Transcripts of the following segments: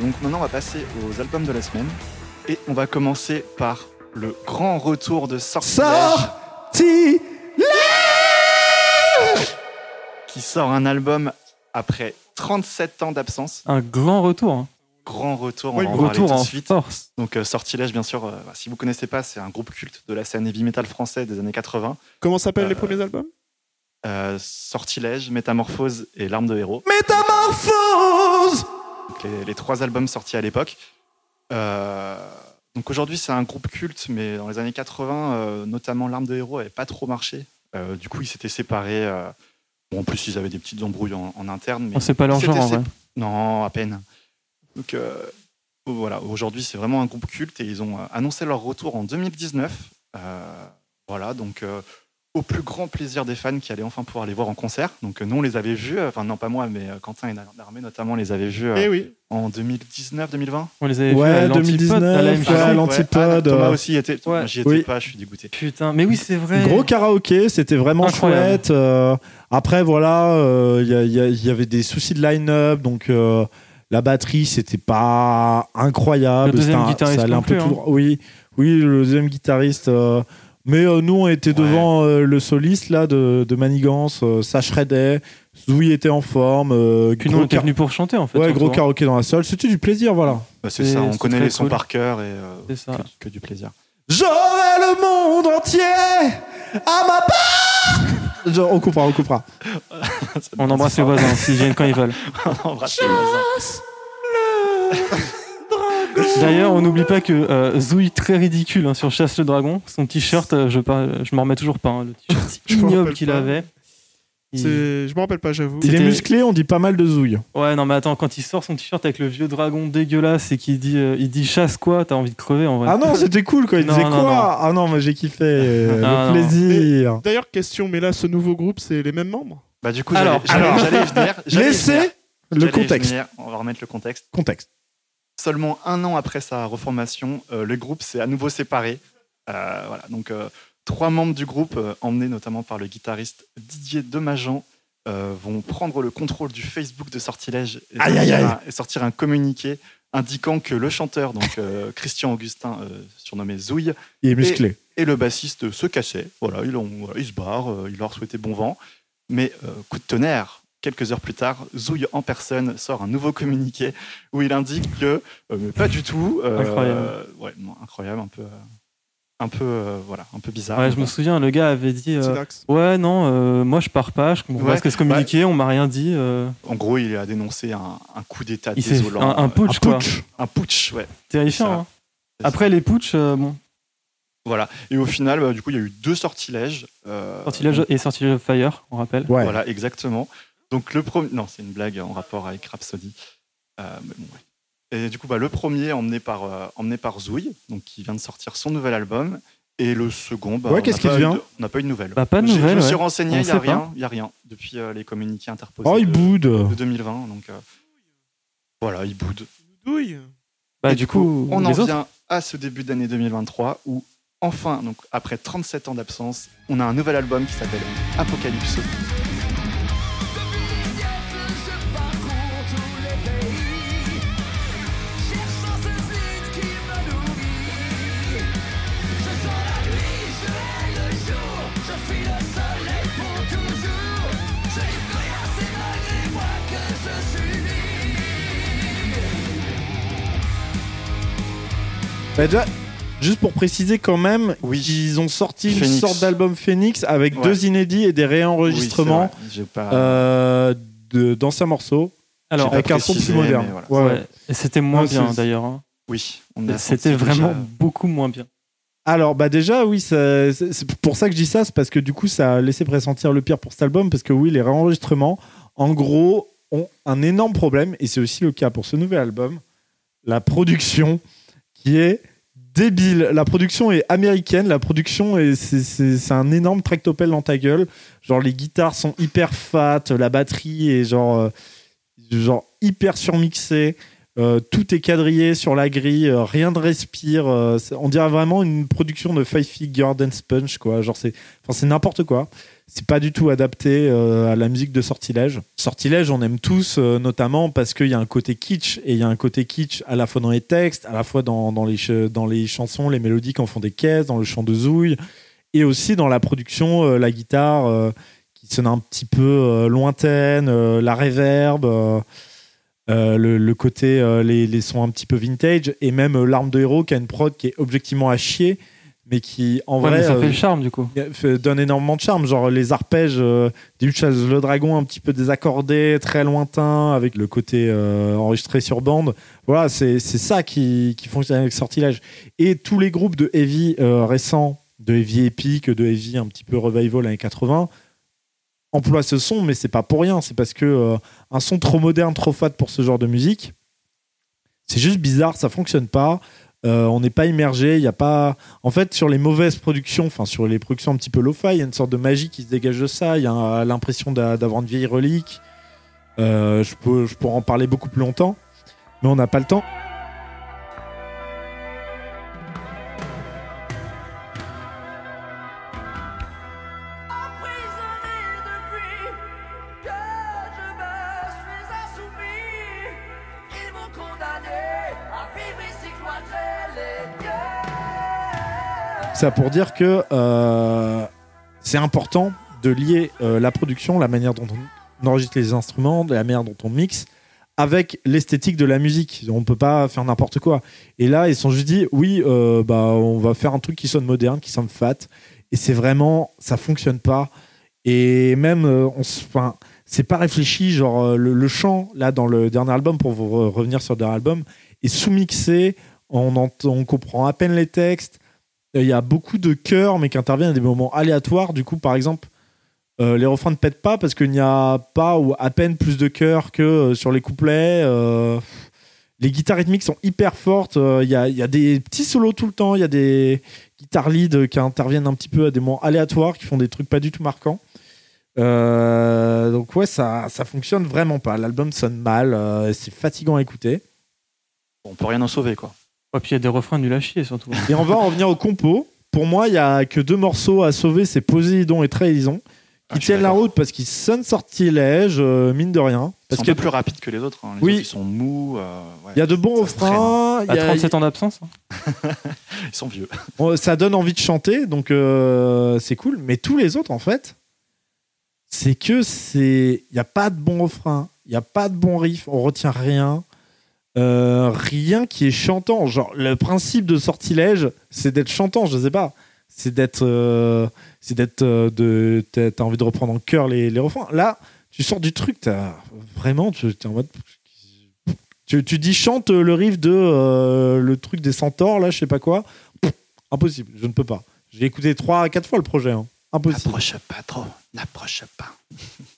Donc maintenant, on va passer aux albums de la semaine. Et on va commencer par le grand retour de Sortilège. Sorti Qui sort un album après 37 ans d'absence. Un grand retour. hein. Grand retour, on Oui, va en Retour tout de en suite. force. Donc euh, Sortilège, bien sûr, euh, si vous connaissez pas, c'est un groupe culte de la scène heavy metal français des années 80. Comment s'appellent les Euh, premiers albums? Euh, Sortilège, Métamorphose et L'arme de héros. Métamorphose les, les trois albums sortis à l'époque. Euh, donc aujourd'hui, c'est un groupe culte, mais dans les années 80, euh, notamment L'arme de héros n'avait pas trop marché. Euh, du coup, ils s'étaient séparés. bon, en plus, ils avaient des petites embrouilles en, en interne. Mais On sait pas leur genre en vrai. Non, à peine. Donc euh, voilà, aujourd'hui, c'est vraiment un groupe culte et ils ont annoncé leur retour en 2019. Euh, voilà, donc euh, au plus grand plaisir des fans qui allaient enfin pouvoir les voir en concert. Donc euh, nous, on les avait vus, euh, enfin non pas moi, mais euh, Quentin et Darmé notamment les avait vus Eh oui. en 2019-2020. On les avait vus Ouais, à l'Antipode, 2019, à la ouais. MJC. à l'Antipode, Thomas euh, aussi y était. Ouais. Moi, J'y étais Oui. pas, je suis dégoûté. Putain, mais oui, c'est vrai. Gros karaoké, c'était vraiment Incroyable. chouette. euh, après, voilà, euh, il y, avait des soucis de line-up, donc euh, la batterie, c'était pas incroyable. Le deuxième un- guitariste ça allait un non peu plus, tout hein. Oui, oui, le deuxième guitariste. euh, mais euh, nous, on était Ouais. devant euh, le soliste là de, de Manigance, euh, ça shreddait. Zoui était en forme. euh, Puis nous, on était venus pour chanter en fait. ouais, gros karaoké dans la salle. C'était du plaisir, voilà. Bah, c'est ça, on connaît les sons cool. par cœur et euh, C'est ça. que, que du plaisir. J'aurai le monde entier à ma part. Genre, on coupera, on coupera. On embrasse les voisins s'ils viennent quand ils veulent. On embrasse les voisins. D'ailleurs, on n'oublie pas que euh, très ridicule hein, sur Chasse le Dragon, son t-shirt, euh, je, par- je m'en remets toujours pas, hein, le t-shirt ignoble qu'il avait. Il- Je me rappelle pas, j'avoue. Il est musclé, on dit pas mal de zouille. Ouais, non, mais attends, quand il sort son t-shirt avec le vieux dragon dégueulasse et qu'il dit, euh, il dit chasse quoi, t'as envie de crever en vrai. Ah non, c'était cool quand il Non, disait non, quoi non. Ah non, mais j'ai kiffé. euh, le plaisir. D'ailleurs, question, mais là, ce nouveau groupe, c'est les mêmes membres? Bah, du coup, Alors, j'allais venir. Laissez venir, le contexte. venir. On va remettre le contexte. Contexte. Seulement un an après sa reformation, euh, le groupe s'est à nouveau séparé. Euh, voilà, donc euh, trois membres du groupe, emmenés notamment par le guitariste Didier Demajan, vont prendre le contrôle du Facebook de Sortilège et, Aïe, sortir, aïe. Un, et sortir un communiqué indiquant que le chanteur, donc euh, Christian Augustin, euh, surnommé Zouille, Il est musclé. et le bassiste se cassaient. Voilà, ils, ont, voilà, ils se barrent, euh, il leur souhaitait bon vent. Mais coup de tonnerre, quelques heures plus tard, Zouille en personne sort un nouveau communiqué où il indique que euh, mais pas du tout. euh, Incroyable. ouais, incroyable, un peu, euh, un peu, euh, voilà, un peu bizarre. Ouais, je me souviens, le gars avait dit euh. Ouais, non, euh, moi je pars pas, je comprends Ouais, pas ce que se communiquer, on m'a rien dit. euh, En gros, il a dénoncé un, un coup d'État désolant. un, un putsch, Un quoi. putsch. un putsch, ouais. Terrifiant. Hein. Après les putsch, euh, bon, Voilà. Et au final, bah, du coup, il y a eu deux sortilèges. euh, sortilège et sortilège of fire, on rappelle. Ouais. Voilà, exactement. Donc le premier, non, c'est une blague en rapport avec Rhapsody. Euh, mais bon, ouais. Et du coup, bah, le premier emmené par euh, emmené par Zouille, donc qui vient de sortir son nouvel album, et le second, bah, Ouais, on qu'est-ce n'a qu'il pas eu devient de- On n'a pas eu de nouvelles. Bah, pas de J'ai- nouvelles, Je me suis ouais. renseigné, il y a rien, il y a rien depuis euh, les communiqués interposés Oh, il de, boude. de 2020. Donc euh, voilà, il boude. Douille. Bah, Et du coup, on en autres. vient à ce début d'année 2023 où enfin, donc après 37 ans d'absence, on a un nouvel album qui s'appelle Apocalypse. Bah, déjà, juste pour préciser quand même, Oui. ils ont sorti une Phoenix. sorte d'album Phoenix avec Ouais. deux inédits et des réenregistrements pas- euh, d'anciens morceaux Alors, avec un son plus moderne. mais voilà. Ouais, ouais. ouais, et c'était moins Ouais, bien d'ailleurs. hein. Oui, C'était vraiment déjà- beaucoup moins bien. Alors bah déjà oui, c'est pour ça que je dis ça, c'est parce que du coup ça a laissé pressentir le pire pour cet album parce que oui les réenregistrements en gros ont un énorme problème et c'est aussi le cas pour ce nouvel album, la production qui est débile. La production est américaine, la production est c'est- c'est un énorme tractopelle dans ta gueule. Genre les guitares sont hyper fat, la batterie est genre euh, hyper surmixée. Euh, tout est quadrillé sur la grille, euh, rien ne respire. on dirait vraiment une production de Five Figure Dance Punch, quoi. Genre, c'est n'importe quoi. C'est pas du tout adapté euh, à la musique de Sortilège. Sortilège, on aime tous, euh, notamment parce qu'il y a un côté kitsch, et il y a un côté kitsch à la fois dans les textes, à la fois dans, dans les, dans les chansons, les mélodies qu'en font des caisses, dans le chant de Zouille, et aussi dans la production, euh, la guitare qui sonne un petit peu lointaine, la réverb, le, côté, les, les sons un petit peu vintage, et même L'arme de héros qui a une prod qui est objectivement à chier, mais qui en Ouais, vrai ça euh, fait le charme du coup. fait- donne énormément de charme. Genre les arpèges euh, du Chasse le Dragon un petit peu désaccordés, très lointains, avec le côté euh, enregistré sur bande. Voilà, c'est c'est ça qui, qui fonctionne avec Sortilège. Et tous les groupes de heavy euh, récents, de heavy épique, de heavy un petit peu revival années 80, emploient ce son, mais c'est pas pour rien. C'est parce que euh, un son trop moderne, trop fat pour ce genre de musique, c'est juste bizarre, ça fonctionne pas. Euh, on n'est pas immergé, il y a pas. En fait, sur les mauvaises productions, enfin sur les productions un petit peu lo-fi, il y a une sorte de magie qui se dégage de ça. Il y a l'impression d'a- d'avoir une vieille relique. Euh, je pourrais en parler beaucoup plus longtemps, mais on n'a pas le temps. Ça pour dire que euh, c'est important de lier euh, la production, la manière dont on enregistre les instruments, la manière dont on mixe, avec l'esthétique de la musique. On peut pas faire n'importe quoi. Et là, ils sont juste dit, oui, euh, bah, on va faire un truc qui sonne moderne, qui sonne fat. Et c'est vraiment, ça fonctionne pas. Et même, on c'est pas réfléchi. Genre le, chant là dans le dernier album, pour vous re- revenir sur le dernier album, est sous-mixé. On, on comprend à peine les textes. Euh, Il y a beaucoup de chœurs, mais qui interviennent à des moments aléatoires. Du coup, par exemple, euh, les refrains ne pètent pas parce qu'il n'y a pas ou à peine plus de chœurs que euh, sur les couplets. Les guitares rythmiques sont hyper fortes. Il y, a, des petits solos tout le temps. Il y a des guitares lead qui interviennent un petit peu à des moments aléatoires, qui font des trucs pas du tout marquants. Donc ouais, ça, ça fonctionne vraiment pas. L'album sonne mal. c'est fatigant à écouter. On peut rien en sauver, quoi. Et puis il y a des refrains nuls à chier surtout. Et on va en revenir au compo. Pour moi, il y a que deux morceaux à sauver, c'est Poséidon et Trahison, qui Ah, je suis tiennent la d'accord. route parce qu'ils sonnent sortilège, euh, mine de rien. Parce sont un qu'il peu plus rapides que les autres. hein. Les Oui. autres, ils sont mous. euh, ouais. y a de bons Ça se traîne, refrains, il À y a- 37 ans d'absence. hein. Ils sont vieux. ça donne envie de chanter, donc euh, c'est cool. Mais tous les autres, en fait, c'est que c'est, il y a pas de bons refrains, il y a pas de bons riffs, on retient rien. Euh, rien qui est chantant. Genre, le principe de sortilège, c'est d'être chantant, je sais pas. C'est d'être. euh, c'est d'être. euh, de, t'as t'as envie de reprendre en cœur les, les refrains. Là, tu sors du truc, t'as. Vraiment, tu es en mode. Tu, tu dis chante le riff de euh, le truc des centaures, là, je sais pas quoi. Pff, impossible, je ne peux pas. J'ai écouté 3 à 4 fois le projet. hein. Impossible. N'approche pas trop. N'approche pas.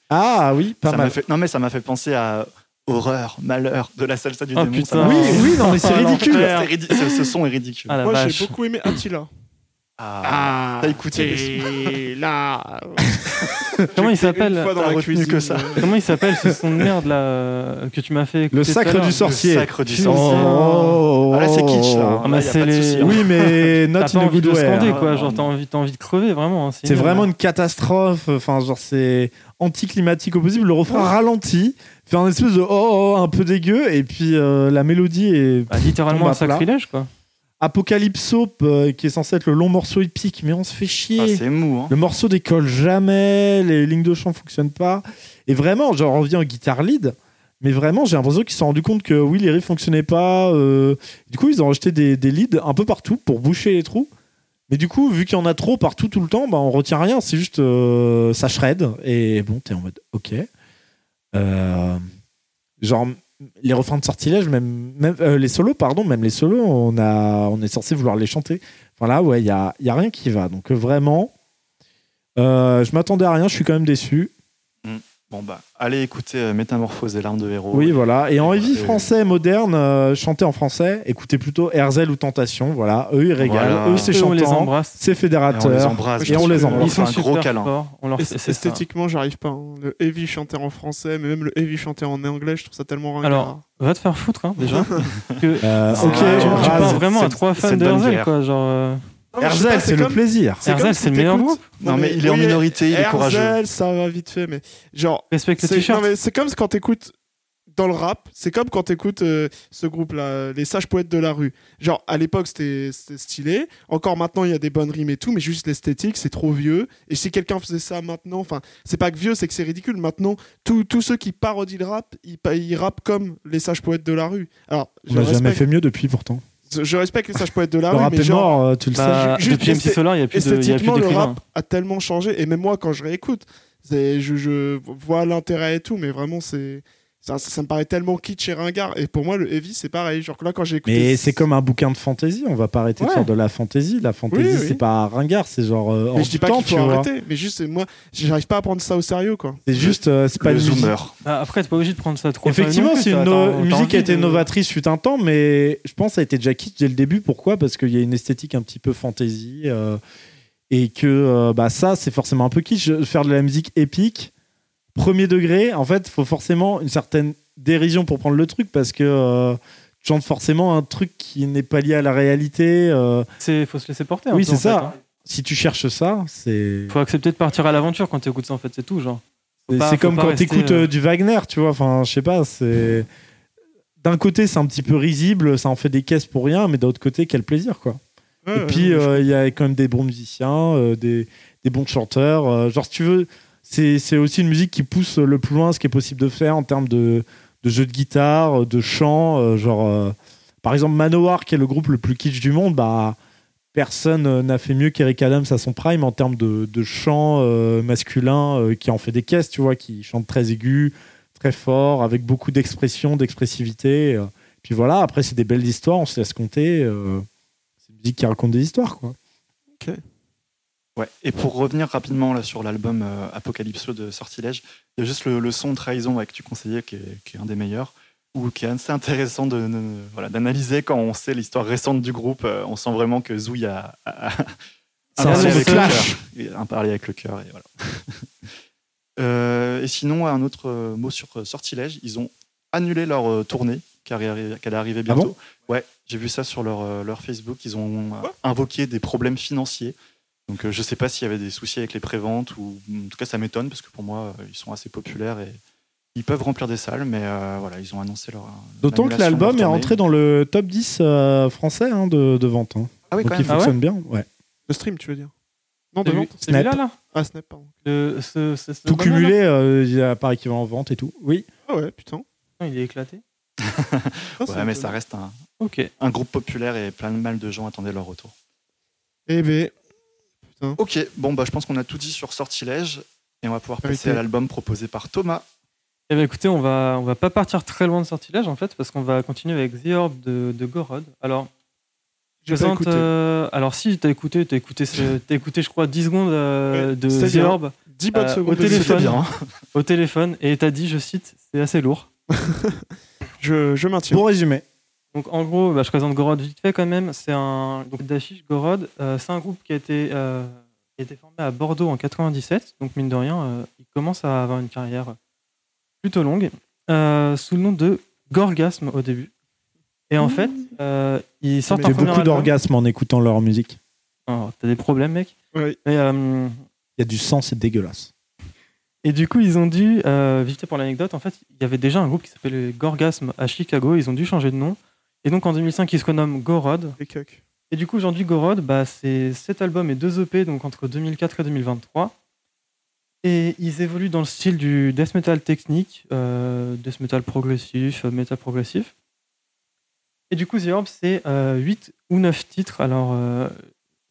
Ah oui, pas Ça mal. fait... Non, mais ça m'a fait penser à horreur, malheur de la salsa du Oh, démon. putain. ça Oui, oui, non, mais c'est Ah, ridicule. C'est ridi- ce, ce son est ridicule. Ah Moi, j'ai beaucoup aimé Attila. Ah, t'as écouté Et là. Comment il s'appelle fois dans T'as la retenu cuisine, que ça. Comment il s'appelle ce son de merde là euh, que tu m'as fait écouter Le sacre du sorcier. Le sacre du sorcier. Oh, Ah, là, c'est kitsch, là. Ah, Là, y a de hein. Oui, mais not T'as in a envie good de way. scander hein. quoi, genre non. t'as envie, t'as envie de crever vraiment. hein, C'est vraiment une catastrophe. Enfin, genre, c'est anticlimatique au possible. Le refrain ralentit, fait un espèce de oh, oh, un peu dégueu, et puis euh, la mélodie est Bah, littéralement un sacrilège quoi. Apocalypso, euh, qui est censé être le long morceau épique, mais on se fait Ah, chier. c'est mou. Hein. le morceau décolle jamais, les lignes de chant fonctionnent pas. Et vraiment, j'en reviens au guitar lead. Mais vraiment, j'ai l'impression qu'ils se sont rendus compte que oui, les riffs fonctionnaient pas. euh, Du coup, ils ont des, des leads un peu partout pour boucher les trous. Mais du coup, vu qu'il y en a trop partout tout le temps, bah, on retient rien. C'est juste euh, ça shred. Et bon, t'es en mode ok. Euh, genre, les refrains de sortilège, même, euh, les solos, pardon, même les solos, on, est censé vouloir les chanter. Enfin là, ouais, il y a, y a rien qui va. Donc euh, vraiment, euh, je m'attendais à rien. Je suis quand même déçu. Bon, bah, allez écouter euh, Métamorphose et l'arme de héros. Oui, voilà. Et en heavy français moderne, euh, chanté en français, écoutez plutôt Herzel ou Tentation. Voilà, eux ils régalent, Voilà. eux c'est Eux, on les chantant, embrasse. c'est Et on les fédérateur. embrasse. Et on les On embrasse. Ils sont un gros super câlin. forts. On leur Est- fait- c'est ça. Esthétiquement, j'arrive pas. hein. Le heavy chanté en français, mais même le heavy chanté en anglais, je trouve ça tellement ringard. Alors, va te faire foutre hein, déjà. que Euh, ok, tu, tu Raz, parles vraiment à c'est- trois c'est fans de bonne d'Herzel guerre. quoi, genre. euh, Herzel, c'est le comme- plaisir. c'est Herzel, le meilleur groupe. Non, mais il est en minorité, il est courageux. Herzel, ça va vite fait, mais genre, Respecte le c'est t-shirt. non, mais c'est comme quand t'écoutes dans le rap, c'est comme quand t'écoutes euh, ce groupe-là, les sages poètes de la rue. Genre, à l'époque, c'était c'était stylé. Encore maintenant, il y a des bonnes rimes et tout, mais juste l'esthétique, c'est trop vieux. Et si quelqu'un faisait ça maintenant, enfin, c'est pas que vieux, c'est que c'est ridicule. Maintenant, tous tous ceux qui parodient le rap, ils, ils rappent comme les sages poètes de la rue. Alors, On n'a jamais fait mieux depuis pourtant. Je respecte les sages poètes de la rue, mais genre, mort, euh, tu le Bah, sais. juste depuis MC Solar, il n'y a plus de- il y a plus esthétiquement, le rap a tellement changé. Et même moi, quand je réécoute, je vois l'intérêt et tout, mais vraiment, c'est. Ça, ça me paraît tellement kitsch et ringard. Et pour moi, le heavy, c'est pareil. Genre là, quand j'ai écouté. Mais c'est comme un bouquin de fantasy, on va pas arrêter de faire de la fantasy. La fantasy, Oui, oui. c'est pas ringard, c'est genre euh, Mais je dis pas qu'il tu faut arrêter. Mais juste, moi, j'arrive pas à prendre ça au sérieux, quoi. C'est juste, euh, c'est pas Le zoomer. Ah, Après, t'es pas obligé de prendre ça trop. au Effectivement, c'est une, no- musique qui a été de- novatrice fut un temps, mais je pense que ça a été déjà kitsch dès le début. Pourquoi? Parce qu'il y a une esthétique un petit peu fantasy euh, et que euh, bah, ça, c'est forcément un peu kitsch. Faire de la musique épique, premier degré, en fait, il faut forcément une certaine dérision pour prendre le truc parce que euh, tu chantes forcément un truc qui n'est pas lié à la réalité. euh. C'est faut se laisser porter. un Oui, c'est fait, ça. hein. si tu cherches ça, c'est. Faut accepter de partir à l'aventure quand t'écoutes ça en fait, c'est tout genre. C'est comme quand rester, t'écoutes euh, euh, du Wagner, tu vois. Enfin, je sais pas, c'est. D'un côté, c'est un petit peu risible, ça en fait des caisses pour rien, mais d'un autre côté, quel plaisir, quoi. Ouais, Et puis, ouais, euh, il y a quand même des bons musiciens, euh, des, des bons chanteurs. euh, genre, si tu veux, c'est aussi une musique qui pousse le plus loin ce qui est possible de faire en termes de, jeu de guitare, de chant. euh, genre, euh, par exemple, Manowar, qui est le groupe le plus kitsch du monde, bah, personne euh, n'a fait mieux qu'Eric Adams à son prime en termes de, chant masculin qui en fait des caisses, tu vois, qui chante très aigu, très fort, avec beaucoup d'expression, d'expressivité. Puis voilà, après, c'est des belles histoires, on se laisse compter. c'est une musique qui raconte des histoires, quoi. Ouais. Et pour revenir rapidement là sur l'album euh, Apocalypso de Sortilège, il y a juste le, le son Trahison ouais, que tu conseillais, qui est, qui est un des meilleurs, ou qui est assez intéressant de, de- voilà, d'analyser quand on sait l'histoire récente du groupe. Euh, on sent vraiment que Zouy a, a- un de avec le cœur. Un parler avec le cœur. Et, voilà. Euh, et sinon, un autre euh, mot sur Sortilège, ils ont annulé leur tournée qui arri- qui allait arriver Ah bientôt. ouais, j'ai vu ça sur leur, leur Facebook. Ils ont invoqué des problèmes financiers. Donc euh, je sais pas s'il y avait des soucis avec les préventes ou en tout cas ça m'étonne parce que pour moi euh, ils sont assez populaires et ils peuvent remplir des salles mais euh, voilà ils ont annoncé leur D'autant que l'album est leur rentré dans le top 10 euh, français hein, de, de vente. hein. Ah oui Donc quand il même. Ah ouais fonctionne bien. Ouais. Le stream, tu veux dire? Non, de vente c'est Snap. là Ah, Snap, pardon. Le- ce- ce- ce Tout cumulé, euh, il y a par équivalent en vente et tout. Oui. Ah ouais, putain. là Il est éclaté. Ah, Ouais, mais ça reste un, Ok. un groupe populaire et plein de mal de gens attendaient leur retour. Eh Ok, bon bah je pense qu'on a tout dit sur Sortilège et on va pouvoir passer à l'album proposé par Thomas. Eh ben, écoutez, on va, on va pas partir très loin de Sortilège en fait, parce qu'on va continuer avec The Orb de, de Gorod. Alors, je présente. euh, alors, si, t'as écouté, t'as écouté, écouté, je crois, 10 secondes euh, Ouais, de The bien. Orb 10 bonnes euh, secondes au téléphone. Bien. hein. au téléphone, et t'as dit, je cite, c'est assez lourd. Je, je maintiens. Bon résumé. Donc en gros, bah, je présente Gorod vite fait quand même. C'est un donc d'affiche Gorod. euh, c'est un groupe qui a été euh, qui a été formé à Bordeaux en 97. Donc mine de rien, euh, il commence à avoir une carrière plutôt longue euh, sous le nom de Gorgasme au début. Et en fait, euh, ils sortent un beaucoup album. d'orgasmes en écoutant leur musique. Oh, T'as des problèmes, mec. Oui. Euh, Il y a du sang, c'est dégueulasse. Et du coup, ils ont dû, euh, vite fait pour l'anecdote, en fait, il y avait déjà un groupe qui s'appelait Gorgasme à Chicago. Ils ont dû changer de nom. Et donc en 2005, ils se renomment Gorod. Et du coup, aujourd'hui, Gorod, bah, c'est cet album et deux EP, donc entre 2004 et 2023. Et ils évoluent dans le style du death metal technique, euh, death metal progressif, euh, metal progressif. Et du coup, The Orb, c'est 8 ou 9 titres. Alors, euh,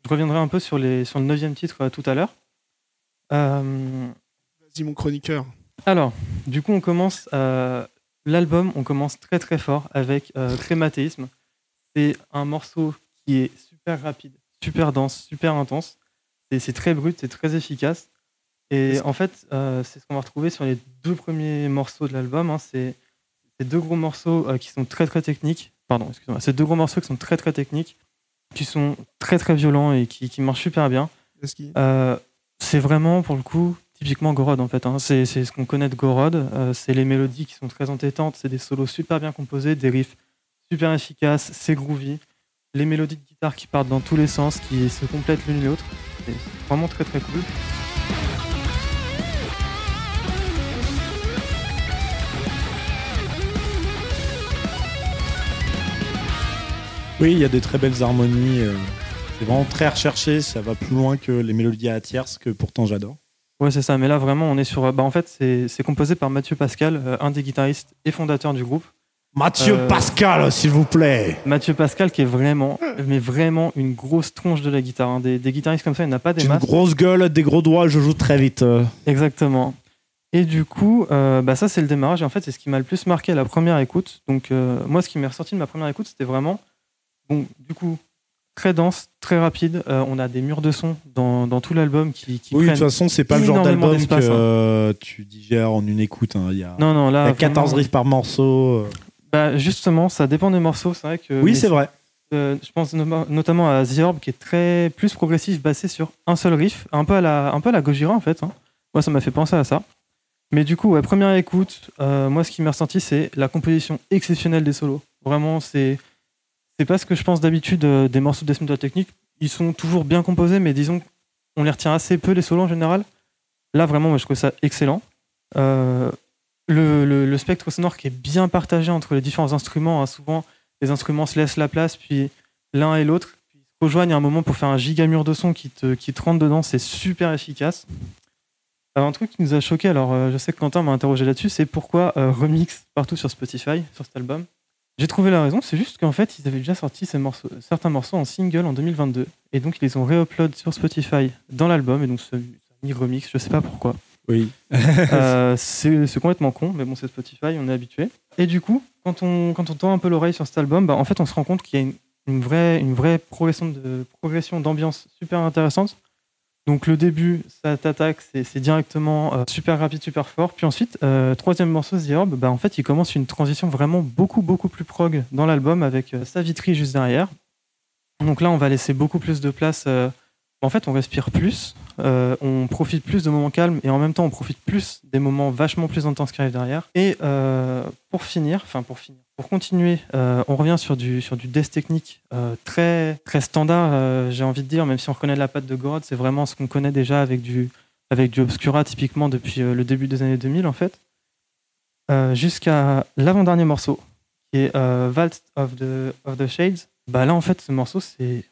je reviendrai un peu sur, les, sur le 9 titre euh, tout à l'heure. Euh, Vas-y, mon chroniqueur. alors, du coup, on commence euh, l'album, on commence très très fort avec euh, Crématéisme. C'est un morceau qui est super rapide, super dense, super intense. C'est- très brut, c'est très efficace. Et en fait, euh, c'est ce qu'on va retrouver sur les deux premiers morceaux de l'album. hein. C'est ces deux gros morceaux euh, qui sont très très techniques. Pardon, excusez-moi. Ces deux gros morceaux qui sont très très techniques, qui sont très très violents et qui, qui marchent super bien. Euh, c'est vraiment pour le coup typiquement Gorod en fait. hein. C'est ce qu'on connaît de Gorod. Euh, c'est les mélodies qui sont très entêtantes. C'est des solos super bien composés, des riffs super efficaces. C'est groovy. les mélodies de guitare qui partent dans tous les sens, qui se complètent l'une l'autre. C'est vraiment très très cool. Oui, il y a des très belles harmonies. euh, C'est vraiment très recherché. Ça va plus loin que les mélodies à tierces que pourtant j'adore. Ouais, c'est ça. Mais là, vraiment, on est sur. Bah, en fait, c'est composé par Mathieu Pascal, euh, un des guitaristes et fondateurs du groupe. Mathieu Euh, Pascal, s'il vous plaît. Mathieu Pascal, qui est vraiment, mais vraiment une grosse tronche de la guitare. hein. Des, des guitaristes comme ça, il n'y en a pas des J'ai une masses. grosse gueule, des gros doigts, je joue très vite. euh. Exactement. Et du coup, euh, bah ça c'est le démarrage. Et en fait, c'est ce qui m'a le plus marqué à la première écoute. Donc, euh, moi, ce qui m'est ressorti de ma première écoute, c'était vraiment, bon, du coup, très dense, très rapide. Euh, on a des murs de son dans, dans tout l'album qui, qui Oui, de toute façon, c'est pas le genre d'album que hein. euh, tu digères en une écoute. hein. Il y a, Non, non, il y là. a 14 vraiment, riffs par morceau. euh. bah, justement, ça dépend des morceaux. C'est vrai que. Oui, c'est vrai. Euh, je pense no- notamment à The Orb qui est très plus progressif, basé sur un seul riff, un peu à la, un peu à la Gojira en fait. hein. Moi, ça m'a fait penser à ça. Mais du coup, ouais, première écoute, moi, ce qui m'a ressenti, c'est la composition exceptionnelle des solos. Vraiment, c'est c'est pas ce que je pense d'habitude euh, des morceaux de Death Metal Technique. Ils sont toujours bien composés, mais disons on les retient assez peu les solos en général. Là, vraiment, moi, je trouve ça excellent. Euh, le, spectre sonore qui est bien partagé entre les différents instruments. hein. Souvent, les instruments se laissent la place, puis l'un et l'autre se rejoignent à un moment pour faire un giga mur de son qui te, qui rentre dedans. C'est super efficace. Alors, un truc qui nous a choqué, alors euh, je sais que Quentin m'a interrogé là-dessus, c'est pourquoi euh, remix partout sur Spotify, sur cet album? J'ai trouvé la raison, c'est juste qu'en fait, ils avaient déjà sorti ces morceaux, certains morceaux en single en 2022, et donc ils les ont réupload sur Spotify dans l'album, et donc ce, mis remix, je sais pas pourquoi. Oui. Euh, c'est c'est complètement con, mais bon, c'est Spotify, on est habitué. Et du coup, quand on, quand on tend un peu l'oreille sur cet album, bah, en fait, on se rend compte qu'il y a une, une vraie, une vraie progression de progression d'ambiance super intéressante. Donc le début, ça t'attaque, c'est directement euh, super rapide, super fort. Puis ensuite, euh, troisième morceau, The Orb, bah, en fait, il commence une transition vraiment beaucoup, beaucoup plus prog dans l'album avec euh, Savitri juste derrière. Donc là, on va laisser beaucoup plus de place. en fait, on respire plus, euh, on profite plus de moments calmes et en même temps, on profite plus des moments vachement plus intenses qui arrivent derrière. Et euh, pour finir, enfin pour finir, pour continuer, euh, on revient sur du sur du death technique très très standard, j'ai envie de dire, même si on reconnaît la patte de Gorod, c'est vraiment ce qu'on connaît déjà avec du avec du Obscura typiquement depuis le début des années 2000 en fait, jusqu'à l'avant-dernier morceau qui est Waltz of the of the Shades. Bah là en fait, ce morceau c'est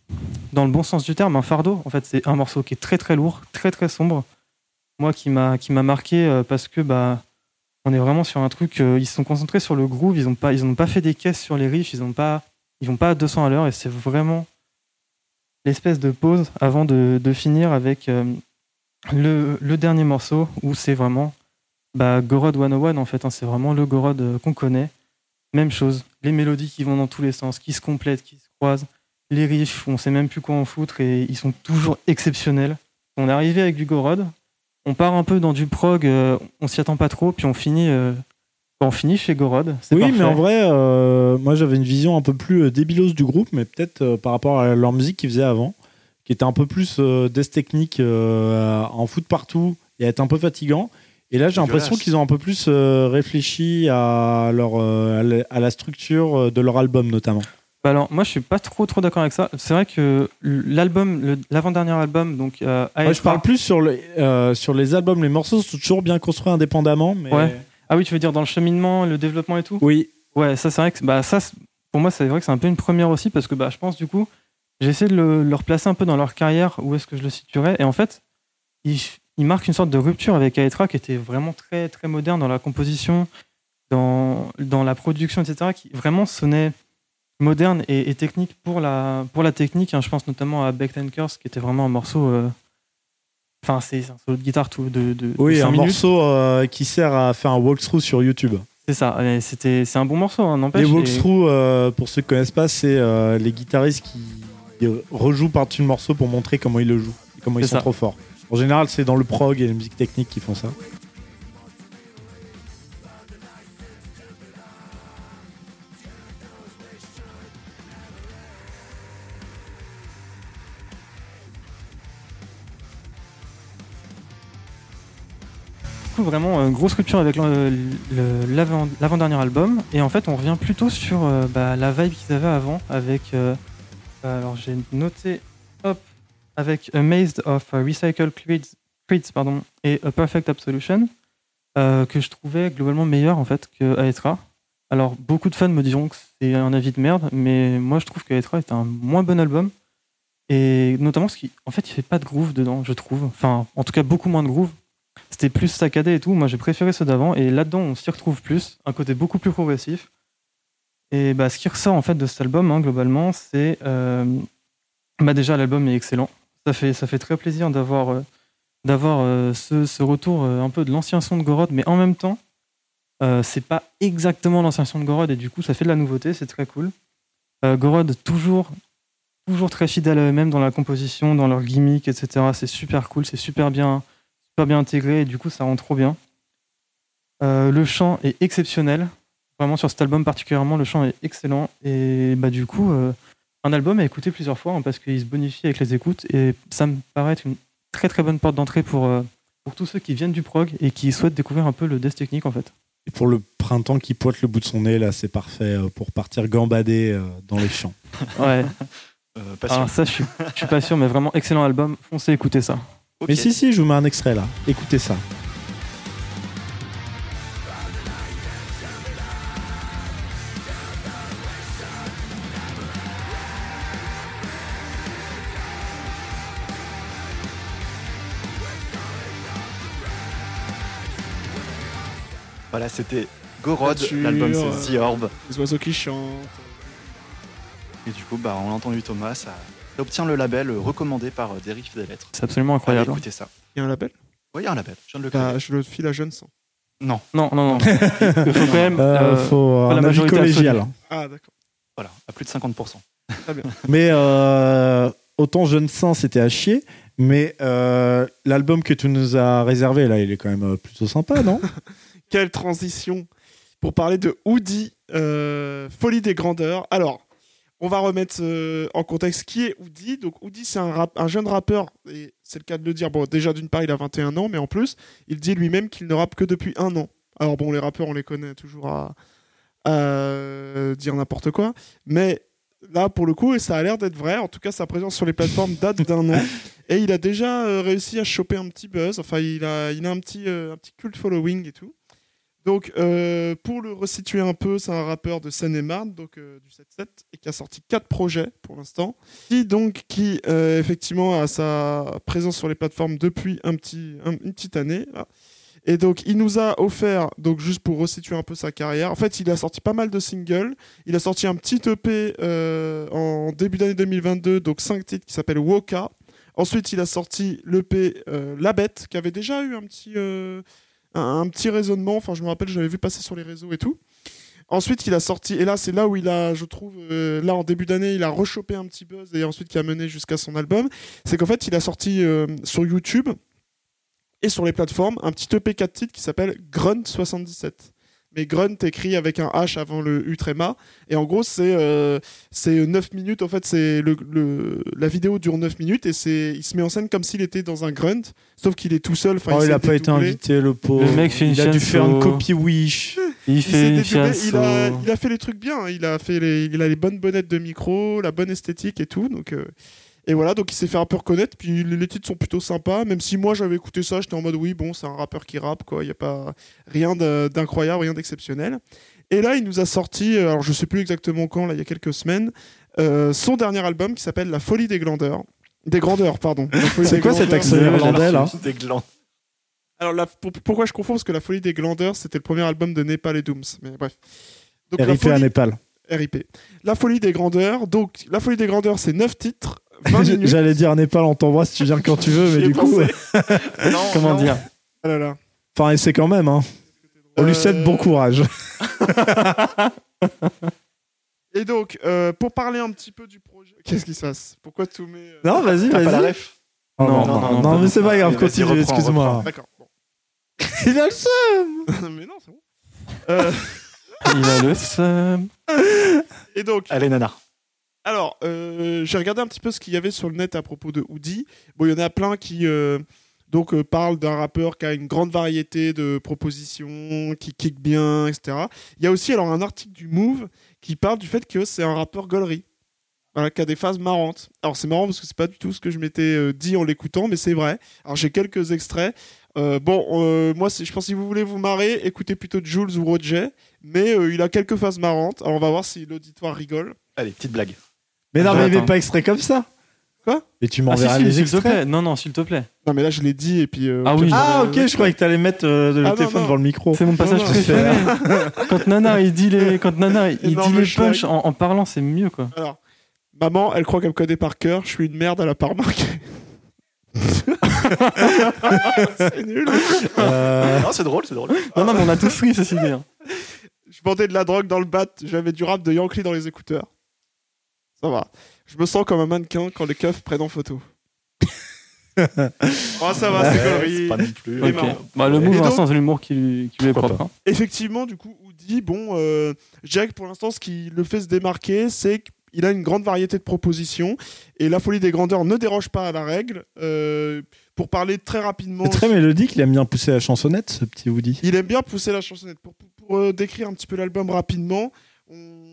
dans le bon sens du terme un fardeau. En fait, c'est un morceau qui est très très lourd, très très sombre. Moi qui m'a qui m'a marqué euh, parce que bah on est vraiment sur un truc. euh, ils se sont concentrés sur le groove. Ils ont pas ils ont pas fait des caisses sur les riffs. Ils ont pas ils vont pas à 200 à l'heure et c'est vraiment l'espèce de pause avant de, finir avec euh, le, dernier morceau où c'est vraiment bah, Gorod 101 en fait. hein, c'est vraiment le Gorod qu'on connaît. Même chose, les mélodies qui vont dans tous les sens, qui se complètent, qui les riffs, on sait même plus quoi en foutre et ils sont toujours exceptionnels. On est arrivé avec du Gorod, on part un peu dans du prog, euh, on s'y attend pas trop, puis on finit, euh, on finit chez Gorod. c'est Oui, parfait. mais en vrai, euh, moi j'avais une vision un peu plus euh, débilos du groupe, mais peut-être euh, par rapport à leur musique qu'ils faisaient avant, qui était un peu plus euh, death technique, euh, en foot partout et à être un peu fatigant. Et là, j'ai l'impression qu'ils ont un peu plus euh, réfléchi à, leur, euh, à la- structure de leur album, notamment. Bah alors, moi je suis pas trop trop d'accord avec ça. C'est vrai que l'album, le- l'avant-dernier album, donc euh, Moi, je parle plus sur, les euh, sur les albums. Les morceaux sont toujours bien construits indépendamment. Mais... Ouais. Ah oui, tu veux dire dans le cheminement, le développement et tout? Oui, Ouais, ça c'est vrai que bah ça pour moi c'est vrai que c'est un peu une première aussi parce que bah je pense du coup j'ai essayé de le, le replacer un peu dans leur carrière où est-ce que je le situerais et en fait il, il marque une sorte de rupture avec Aetra qui était vraiment très très moderne dans la composition, dans dans la production etc qui vraiment sonnait moderne et, et technique pour la pour la technique. hein. je pense notamment à Beck and Curse qui était vraiment un morceau. euh, Enfin, c'est c'est un solo de guitare tout de, de, de oui cinq un minutes. morceau euh, qui sert à faire un walkthrough sur YouTube. C'est ça. C'était c'est un bon morceau. hein, n'empêche. Les et- walkthroughs, euh, pour ceux qui connaissent pas, c'est les guitaristes qui rejouent par-dessus le morceau pour montrer comment ils le jouent, et comment ils sont ça. trop forts. En général, c'est dans le prog et la musique technique qui font ça. Coup, vraiment euh, grosse rupture avec l'avant-dernier album. Et en fait, on revient plutôt sur euh, bah, la vibe qu'ils avaient avant avec euh, Alors j'ai noté hop avec Amazed of Recycled Creeds, pardon, et A Perfect Absolution euh, que je trouvais globalement meilleur en fait que Aetra. Alors beaucoup de fans me diront que c'est un avis de merde, mais moi je trouve que Aetra est un moins bon album et notamment parce qu'en fait il fait pas de groove dedans, je trouve. Enfin en tout cas beaucoup moins de groove. C'était plus saccadé et tout. Moi j'ai préféré ceux d'avant et là-dedans on s'y retrouve plus, un côté beaucoup plus progressif. Et bah, ce qui ressort en fait de cet album, hein, globalement, c'est euh, bah, déjà l'album est excellent. Ça fait, ça fait très plaisir d'avoir euh, euh, ce, retour un peu de l'ancien son de Gorod, mais en même temps, c'est pas exactement l'ancien son de Gorod et du coup ça fait de la nouveauté, c'est très cool. Gorod toujours toujours très fidèle à eux-mêmes dans la composition, dans leur gimmick, etc. C'est super cool, c'est super bien, super bien intégré et du coup ça rend trop bien. Euh, le chant est exceptionnel. Vraiment sur cet album particulièrement, le chant est excellent. Et bah du coup, euh, un album à écouter plusieurs fois hein, parce qu'il se bonifie avec les écoutes. Et ça me paraît être une très très bonne porte d'entrée pour, euh, pour tous ceux qui viennent du prog et qui souhaitent découvrir un peu le death technique en fait. Et pour le printemps qui pointe le bout de son nez, là, c'est parfait pour partir gambader dans les champs. Ouais, Euh, pas sûr. alors ça je suis, je suis pas sûr, mais vraiment excellent album. Foncez écouter ça. Mais si, si, je vous mets un extrait là. Écoutez ça. Voilà, c'était Gorod, l'album c'est The Orb. Les oiseaux qui chantent. Et du coup, bah, on l'a entendu Thomas, ça obtient le label euh, recommandé par Dérive des Lettres. C'est absolument Allez, incroyable. écoutez ça. Il y a un label? Oui, il y a un label, je viens de le Bah. Je le file à jeune sang. Non, Non, non, non. Il faut quand même. Euh, euh, faut la majorité collégial. absolue. Ah, d'accord. voilà, à plus de 50%. Mais euh, autant Jeune Sang, c'était à chier. Mais euh, l'album que tu nous as réservé, là, il est quand même plutôt sympa, non? Quelle transition pour parler de Woody, euh, Folie des grandeurs. Alors, on va remettre euh, en contexte qui est Woody. Donc, Woody, c'est un, jeune rappeur, et c'est le cas de le dire. Bon, déjà, d'une part, il a 21 ans, mais en plus, il dit lui-même qu'il ne rappe que depuis un an. Alors, bon, les rappeurs, on les connaît toujours à, à dire n'importe quoi. Mais là, pour le coup, et ça a l'air d'être vrai. En tout cas, sa présence sur les plateformes date d'un an. Et il a déjà euh, réussi à choper un petit buzz. Enfin, il a, il a un, petit, euh, un petit cult following et tout. Donc, euh, pour le resituer un peu, c'est un rappeur de Seine-et-Marne, donc euh, du 7-7, et qui a sorti quatre projets pour l'instant. Qui, donc, qui euh, effectivement a sa présence sur les plateformes depuis un petit, un- une petite année. là. Et donc, il nous a offert, donc juste pour resituer un peu sa carrière, en fait, il a sorti pas mal de singles. Il a sorti un petit EP euh, en début d'année 2022, donc cinq titres qui s'appelle Woka. Ensuite, il a sorti l'EP euh, La Bête, qui avait déjà eu un petit, euh, un, petit raisonnement. Enfin, je me rappelle, je l'avais vu passer sur les réseaux et tout. Ensuite, il a sorti, et là, c'est là où il a, je trouve, euh, là, en début d'année, il a rechopé un petit buzz et ensuite qui a mené jusqu'à son album. C'est qu'en fait, il a sorti euh, sur YouTube et sur les plateformes un petit EP 4 titres qui s'appelle Grunt 77. Mais Grunt écrit avec un H avant le U tréma. Et en gros, c'est euh, c'est 9 minutes. En fait, c'est le, le- la vidéo dure 9 minutes et c'est il se met en scène comme s'il était dans un grunt. Sauf qu'il est tout seul. Enfin, Oh, il s'est a pas été invité, le pauvre. Le mec fait une il a dû faire une copie Wish. Il Il, fait une dédoublé, fiasse il, a, il fait les trucs bien. Il a, fait les, il a les bonnes bonnettes de micro, la bonne esthétique et tout. Donc, euh, et voilà, donc il s'est fait un peu reconnaître. Puis les, titres sont plutôt sympas. Même si moi j'avais écouté ça, j'étais en mode oui, bon, c'est un rappeur qui rappe, quoi. Il n'y a pas rien d'incroyable, rien d'exceptionnel. Et là, il nous a sorti, euh, alors je sais plus exactement quand, là, il y a quelques semaines, euh, son dernier album qui s'appelle La folie des grandeurs. Des grandeurs, pardon. La folie C'est quoi cet accent irlandais, là Des glands. Alors, la- pour- pourquoi je confonds Parce que La folie des grandeurs, c'était le premier album de Népal et Dooms. Mais bref. Donc, la RIP à Népal. RIP. La folie des grandeurs. Donc, La folie des grandeurs, c'est 9 titres, 20 minutes. J'allais dire Népal, on t'envoie si tu viens quand tu veux, mais du coup, pensé. euh, Non, Comment non. dire Ah là là. enfin, essaie quand même. Hein. On lui souhaite Euh, bon courage. Et donc, euh, pour parler un petit peu du projet. Qu'est-ce qui se passe? Pourquoi tout met. euh, Non, vas-y, vas-y. Oh, Non, non, non, non, non, non, pas mais c'est pas grave, continue, excuse-moi. D'accord. Bon. Il a le seum Mais non, c'est bon. Euh, Il a le seum. et donc, Allez, Nanar. Alors, euh, j'ai regardé un petit peu ce qu'il y avait sur le net à propos de Woody. Bon, il y en a plein qui euh, donc euh, parlent d'un rappeur qui a une grande variété de propositions, qui kick bien, etc. Il y a aussi alors un article du Move qui parle du fait que c'est un rappeur gaulerie. Qui a des phases marrantes. Alors c'est marrant parce que c'est pas du tout ce que je m'étais dit en l'écoutant, mais c'est vrai. Alors j'ai quelques extraits. Bon, moi, je pense que si vous voulez vous marrer, écoutez plutôt Jules ou Roger. Mais il a quelques phases marrantes. Alors on va voir si l'auditoire rigole. Allez, petite blague. Mais non, mais il pas extrait comme ça. Quoi Et tu Ah, si, m'enverras si, les s'il te extraits. plaît. Non, non, s'il te plaît. Non, mais là je l'ai dit et puis. euh, Ah ok, oui. Ah, euh, ok, je croyais que t'allais mettre euh, le Ah, non, téléphone non. devant le micro. C'est mon passage non, préféré. quand Nana, il dit les, quand Nana, il dit Énorme les schlag. punchs en, en parlant, c'est mieux, quoi. Alors, maman, elle croit qu'elle me connaît par cœur. Je suis une merde, elle a pas remarqué. c'est nul. Euh, Non, c'est drôle, c'est drôle. Non, non, mais on a tous ri, ceci dit. hein. Je vendais de la drogue dans le bat, j'avais du rap de Yankee dans les écouteurs. Ça va. Je me sens comme un mannequin quand les keufs prennent en photo. oh, ça va, c'est pas non plus. Bah, le donc- Vincent, c'est l'humour qui, lui- qui lui est Pourquoi propre. hein. Effectivement, du coup, Woody, bon, euh, Jack, pour l'instant, ce qui le fait se démarquer, c'est qu'il a une grande variété de propositions et la folie des grandeurs ne déroge pas à la règle. Euh, pour parler très rapidement, c'est très mélodique, il aime bien pousser la chansonnette, ce petit Woody. il aime bien pousser la chansonnette. Pour, pour- pour, euh, décrire un petit peu l'album rapidement, on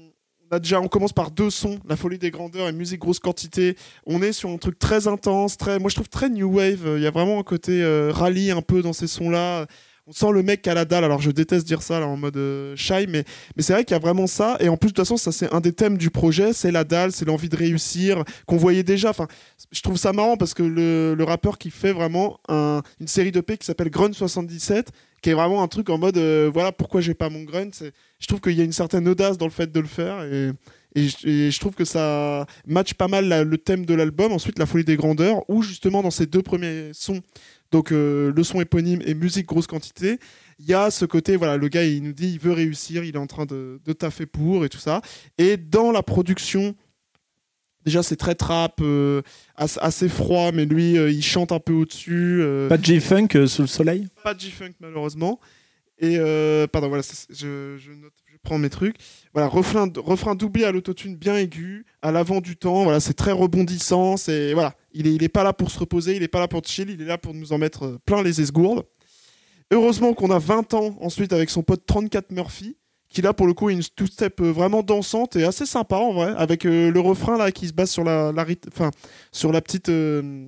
déjà, on commence par deux sons, La folie des grandeurs et Musique grosse quantité. On est sur un truc très intense, très, moi je trouve très new wave. Il y a vraiment un côté euh, rallye un peu dans ces sons-là. On sent le mec à la dalle. Alors je déteste dire ça en mode euh, shy, mais, c'est vrai qu'il y a vraiment ça. Et en plus, de toute façon, ça c'est un des thèmes du projet, c'est la dalle, c'est l'envie de réussir qu'on voyait déjà. Enfin, je trouve ça marrant parce que le, rappeur qui fait vraiment un- une série de P qui s'appelle Grun 77 qui est vraiment un truc en mode euh, voilà pourquoi j'ai pas mon grunt. Je trouve qu'il y a une certaine audace dans le fait de le faire et, je, trouve que ça match pas mal le thème de l'album. Ensuite la folie des grandeurs où justement dans ces deux premiers sons donc euh, le son éponyme et musique grosse quantité il y a ce côté voilà le gars il nous dit il veut réussir il est en train de, de taffer pour et tout ça. Et dans la production déjà c'est très trap euh, assez, froid mais lui euh, il chante un peu au-dessus euh, Pas de J-Funk sous le soleil? Pas de G-Funk malheureusement. Et pardon, voilà, je, je note, je prends mes trucs. Voilà, refrain, refrain doublé à l'autotune bien aigu, à l'avant du temps. Voilà, c'est très rebondissant. C'est voilà, il est, il est pas là pour se reposer, il est pas là pour chill, il est là pour nous en mettre plein les esgourdes. Heureusement qu'on a 20 ans ensuite avec son pote 34 Murphy, qui là pour le coup a une two-step euh, vraiment dansante et assez sympa en vrai, avec euh, le refrain là qui se base sur la, la enfin sur la petite euh,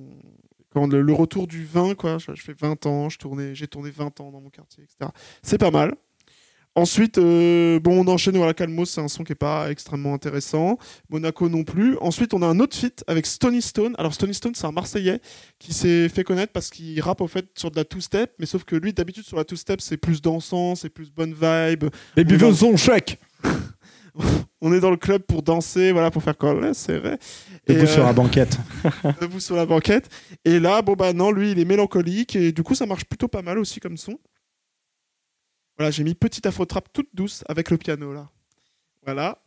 comment, le, retour du vin quoi. Je, je fais 20 ans, j'ai tourné 20 ans dans mon quartier, etc. C'est pas mal. Ensuite, euh, bon, on enchaîne. Voilà, Calmos, c'est un son qui est pas extrêmement intéressant. Monaco non plus. Ensuite, on a un autre feat avec Stony Stone. Alors, Stony Stone, c'est un Marseillais qui s'est fait connaître parce qu'il rappe au fait sur de la two-step, mais sauf que lui, d'habitude, sur la two-step, c'est plus dansant, c'est plus bonne vibe. Les buvons son chèque On est dans le club pour danser, voilà, pour faire quoi c'est vrai. Debout Et, sur euh, la banquette. debout sur la banquette. Et là, bon bah non, lui, il est mélancolique et du coup, ça marche plutôt pas mal aussi comme son. Voilà, j'ai mis petite afro trap toute douce avec le piano là. Voilà.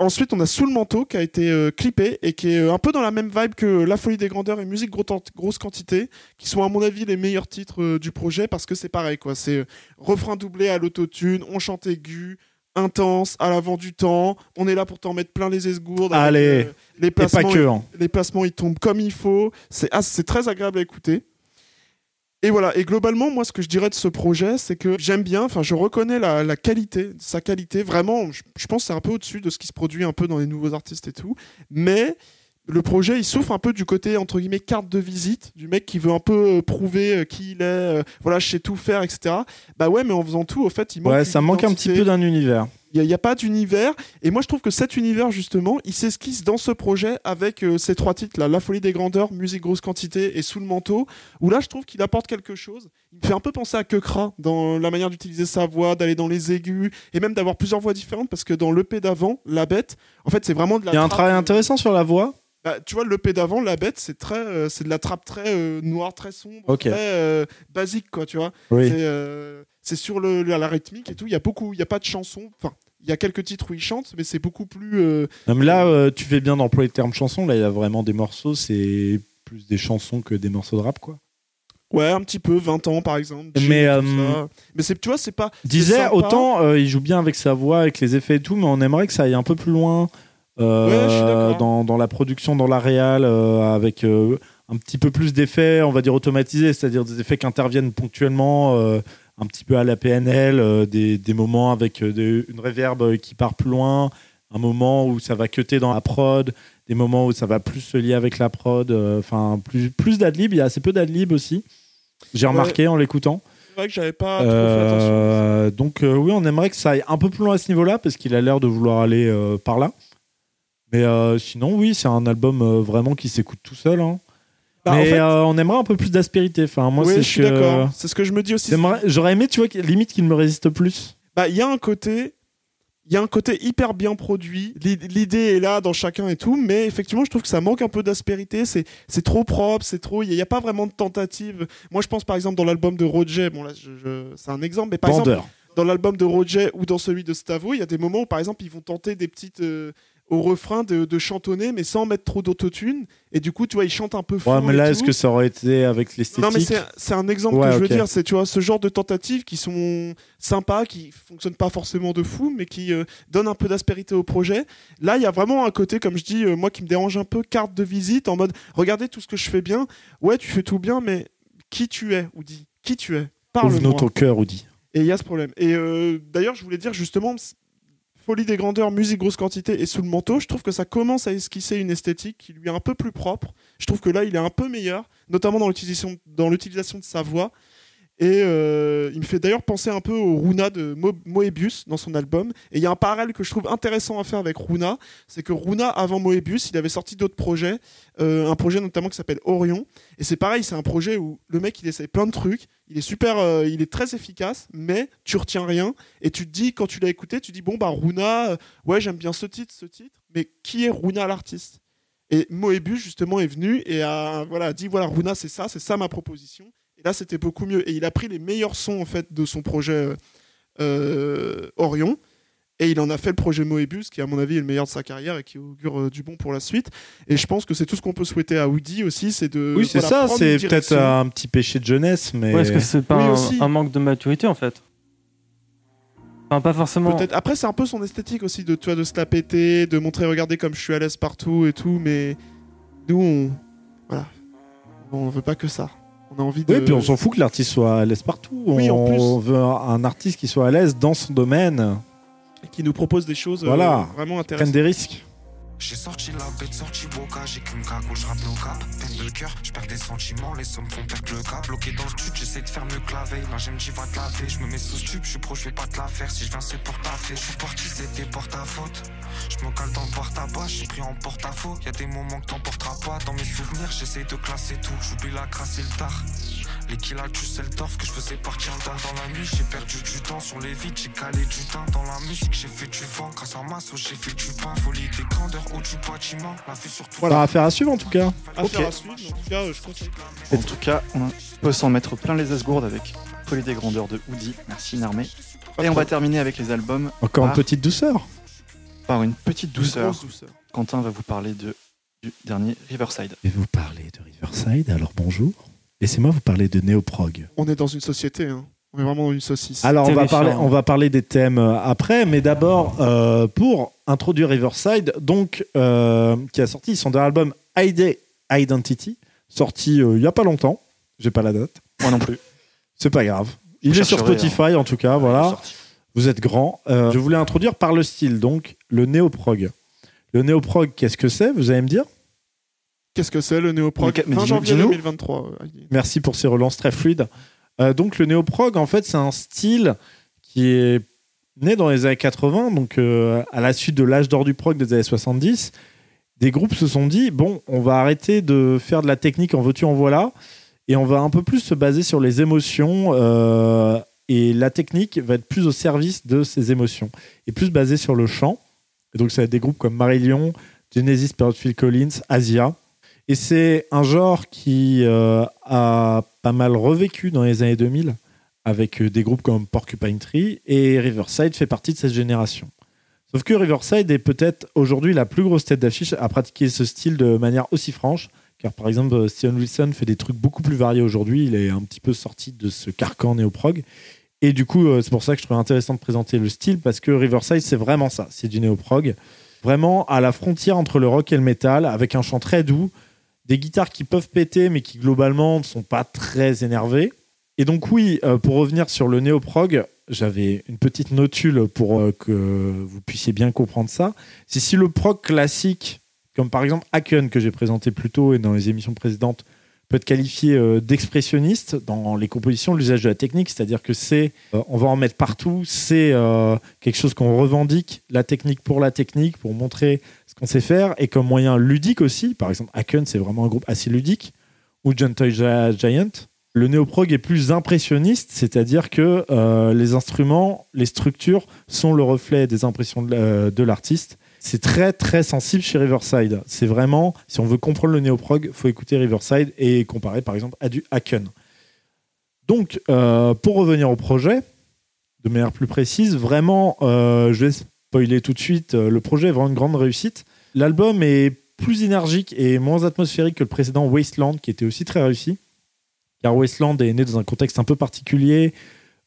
Ensuite, on a Sous le manteau qui a été euh, clippé et qui est euh, un peu dans la même vibe que La folie des grandeurs et Musique gros- grosse quantité, qui sont à mon avis les meilleurs titres euh, du projet parce que c'est pareil quoi. C'est euh, refrain doublé à l'autotune, on chante aigu, intense, à l'avant du temps. On est là pour t'en mettre plein les esgourdes. avec, Allez. euh, les Et placements pas que. hein. les placements ils tombent comme il faut. C'est ah, c'est très agréable à écouter. Et voilà. Et globalement, moi, ce que je dirais de ce projet, c'est que j'aime bien. Enfin, je reconnais la, la qualité, sa qualité. Vraiment, je, je pense que c'est un peu au-dessus de ce qui se produit un peu dans les nouveaux artistes et tout. Mais le projet, il souffre un peu du côté entre guillemets carte de visite du mec qui veut un peu euh, prouver euh, qui il est. euh, voilà, je sais tout faire, etc. Bah ouais, mais en faisant tout, au fait, il manque. Ouais, ça manque un petit peu d'un univers. Il n'y a, pas d'univers. Et moi, je trouve que cet univers, justement, il s'esquisse dans ce projet avec euh, ces trois titres là La folie des grandeurs, Musique grosse quantité et Sous le manteau. Où là, je trouve qu'il apporte quelque chose. Il me fait un peu penser à Kekra dans la manière d'utiliser sa voix, d'aller dans les aigus et même d'avoir plusieurs voix différentes. Parce que dans l'EP d'avant, La Bête, en fait, c'est vraiment de la. Il y a un travail euh, intéressant sur la voix. bah, tu vois, l'EP d'avant, La Bête, c'est très, euh, c'est de la trappe très euh, noire, très sombre, très basique, quoi, tu vois. Oui. C'est c'est sur le, la, rythmique et tout. Il y a beaucoup, il y a pas de chansons. Enfin, il y a quelques titres où il chante, mais c'est beaucoup plus. euh, Non, mais là, euh, tu fais bien d'employer le terme chanson. Là, il y a vraiment des morceaux. C'est plus des chansons que des morceaux de rap, quoi. ouais, un petit peu, 20 ans par exemple. Mais, euh, ça. mais c'est, tu vois, c'est pas. Disait autant euh, il joue bien avec sa voix, avec les effets et tout, mais on aimerait que ça aille un peu plus loin Ouais, dans, dans la production, dans la réal, euh, avec un petit peu plus d'effets, on va dire automatisés, c'est-à-dire des effets qui interviennent ponctuellement, un petit peu à la PNL, euh, des, des moments avec euh, une réverb qui part plus loin, un moment où ça va cutter dans la prod, des moments où ça va plus se lier avec la prod, euh, enfin plus, plus d'adlib, il y a assez peu d'adlib aussi. J'ai Ouais. remarqué en l'écoutant. C'est vrai que j'avais pas trop fait attention. Euh, donc euh, oui, on aimerait que ça aille un peu plus loin à ce niveau-là parce qu'il a l'air de vouloir aller euh, par là. Mais euh, sinon, oui, c'est un album euh, vraiment qui s'écoute tout seul. hein. Bah, en Mais fait- euh, on aimerait un peu plus d'aspérité. Enfin, moi, je suis que- d'accord. C'est ce que je me dis aussi. J'aurais aimé, tu vois, limite qu'il me résiste plus. Bah, il y a un côté. Il y a un côté hyper bien produit. L'id- L'idée est là dans chacun et tout, mais effectivement, je trouve que ça manque un peu d'aspérité. C'est c'est trop propre, c'est trop. Il n'y a, pas vraiment de tentative. Moi, je pense par exemple dans l'album de Roger. Bon, là, je- je- c'est un exemple, mais par exemple, dans l'album de Roger ou dans celui de Stavo, il y a des moments où, par exemple, ils vont tenter des petites. euh, au refrain de, de chantonner, mais sans mettre trop d'autotune. Et du coup, tu vois, ils chantent un peu fort. Ouais, mais là, est-ce que ça aurait été avec l'esthétique Non, mais c'est un exemple Ouais, que je veux dire. C'est, tu vois, ce genre de tentatives qui sont sympas, qui fonctionnent pas forcément de fou, mais qui euh, donnent un peu d'aspérité au projet. Là, il y a vraiment un côté, comme je dis, euh, moi qui me dérange un peu, carte de visite, en mode, regardez tout ce que je fais bien. Ouais, tu fais tout bien, mais qui tu es, Oudi? Qui tu es? Parle-moi. ton cœur, Audi. Et il y a ce problème. Et euh, d'ailleurs, je voulais dire justement, Folie des grandeurs, musique grosse quantité et sous le manteau, je trouve que ça commence à esquisser une esthétique qui lui est un peu plus propre. Je trouve que là, il est un peu meilleur, notamment dans l'utilisation, dans l'utilisation de sa voix. Et euh, il me fait d'ailleurs penser un peu au Runa de Mo- Moebius dans son album. Et il y a un parallèle que je trouve intéressant à faire avec Runa, c'est que Runa, avant Moebius, il avait sorti d'autres projets, euh, un projet notamment qui s'appelle Orion. Et c'est pareil, c'est un projet où le mec, il essaie plein de trucs, il est super, euh, il est très efficace, mais tu retiens rien. Et tu te dis, quand tu l'as écouté, tu dis, bon, bah Runa, ouais, j'aime bien ce titre, ce titre, mais qui est Runa l'artiste? Et Moebius, justement, est venu et a voilà, dit, voilà, Runa, c'est ça, c'est ça ma proposition. Et là, c'était beaucoup mieux. Et il a pris les meilleurs sons, en fait, de son projet euh, euh, Orion. Et il en a fait le projet Moebius, qui à mon avis est le meilleur de sa carrière et qui augure euh, du bon pour la suite. Et je pense que c'est tout ce qu'on peut souhaiter à Woody aussi, c'est de. Oui, c'est voilà, ça. C'est peut-être un petit péché de jeunesse, mais. Ouais, est-ce que c'est pas Oui, un, manque de maturité en fait Enfin, pas forcément. Peut-être. Après, c'est un peu son esthétique aussi de, tu vois, de se la péter, de montrer, regardez comme je suis à l'aise partout et tout. Mais nous, on. Voilà. On veut pas que ça. On a envie de. Oui, puis on s'en fout que l'artiste soit à l'aise partout. Oui, en plus. on veut un artiste qui soit à l'aise dans son domaine, Qui nous propose des choses euh, Voilà. vraiment prenne intéressantes. des risques. J'ai sorti la bête, sorti Boca, j'ai qu'une cagoule, je nos cap, peine de cœur, je perds des sentiments, les sommes font perdre le cap, bloqué dans le studio, j'essaie de faire mieux que la veille, j'aime j'y va te laver, je me mets sous stup, je suis pro, je pas te la faire, si je viens c'est pour taffer, je suis parti, c'était pour ta faute, je me cale dans le porte-à-bas, j'ai pris en porte-à-faux, y a des moments que t'emporteras pas, dans mes souvenirs j'essaie de classer tout, j'oublie la crasse et le tard, les kills tu sais le torf que je faisais partir le temps dans la nuit, j'ai perdu du temps sur les vides, j'ai calé du temps dans la musique, j'ai fait du vent, grâce à ma sauce j'ai fait du pain, folie des grandeurs, haut du bâtiment, la vue sur tout Voilà, affaire à suivre en tout cas. Affaire Ok. à suivre. En tout cas, euh, je. En tout cas, on peut s'en mettre plein les esgourdes avec Folie des grandeurs de Woody. Merci Narmé. Et on va terminer avec les albums Encore Ah. une petite douceur. par une petite Une douceur. grosse douceur. Quentin va vous parler de, du dernier Riverside. Je vais vous parler de Riverside, alors bonjour. Laissez-moi vous parler de Neoprog. On est dans une société, hein. On est vraiment dans une saucisse. Alors, on va, parler, on va parler des thèmes euh, après, mais d'abord, euh, pour introduire Riverside, donc, euh, qui a sorti son dernier album ID Identity, sorti euh, il n'y a pas longtemps. J'ai pas la date. Moi non plus. C'est pas grave. Il Vous est sur Spotify, en tout cas, voilà. Vous êtes grand. Euh, je voulais introduire par le style, donc, le néoprog. Le néoprog, qu'est-ce que c'est? Vous allez me dire? Qu'est-ce que c'est le néoprog Mais- mais Fin janvier dis-nous. 2023. euh, Heidi. Merci pour ces relances très fluides. Euh, donc le néoprog, en fait, c'est un style qui est né dans les années 80, donc euh, à la suite de l'âge d'or du prog des années 70. Des groupes se sont dit bon, on va arrêter de faire de la technique en veux-tu en voilà, et on va un peu plus se baser sur les émotions. euh, et la technique va être plus au service de ces émotions et plus basée sur le chant. Et donc ça va être des groupes comme Marillion, Genesis, Phil Collins, Asia. Et c'est un genre qui euh, a pas mal revécu dans les années 2000 avec euh, des groupes comme Porcupine Tree et Riverside fait partie de cette génération. Sauf que Riverside est peut-être aujourd'hui la plus grosse tête d'affiche à pratiquer ce style de manière aussi franche, car par exemple euh, Steven Wilson fait des trucs beaucoup plus variés aujourd'hui, il est un petit peu sorti de ce carcan néoprog. Et du coup, c'est pour ça que je trouve intéressant de présenter le style, parce que Riverside, c'est vraiment ça, c'est du néoprog. Vraiment à la frontière entre le rock et le metal, avec un chant très doux, des guitares qui peuvent péter, mais qui globalement ne sont pas très énervées. Et donc oui, euh, pour revenir sur le néoprog, j'avais une petite notule pour euh, que vous puissiez bien comprendre ça. C'est si le prog classique, comme par exemple Haken que j'ai présenté plus tôt et dans les émissions précédentes, peut être qualifié euh, d'expressionniste dans les compositions, l'usage de la technique, c'est-à-dire que c'est, on va en mettre partout, c'est quelque chose qu'on revendique, la technique pour la technique, pour montrer qu'on sait faire, et comme moyen ludique aussi. Par exemple, Haken, c'est vraiment un groupe assez ludique, ou Gentle Gi- Giant. Le néoprog est plus impressionniste, c'est-à-dire que euh, les instruments, les structures sont le reflet des impressions de l'artiste. C'est très très sensible chez Riverside. C'est vraiment, si on veut comprendre le néoprog, faut écouter Riverside et comparer par exemple à du Haken. Donc, euh, pour revenir au projet, de manière plus précise, vraiment, euh, je vais spoiler tout de suite, euh, le projet est vraiment une grande réussite. L'album est plus énergique et moins atmosphérique que le précédent Wasteland, qui était aussi très réussi. Car Wasteland est né dans un contexte un peu particulier.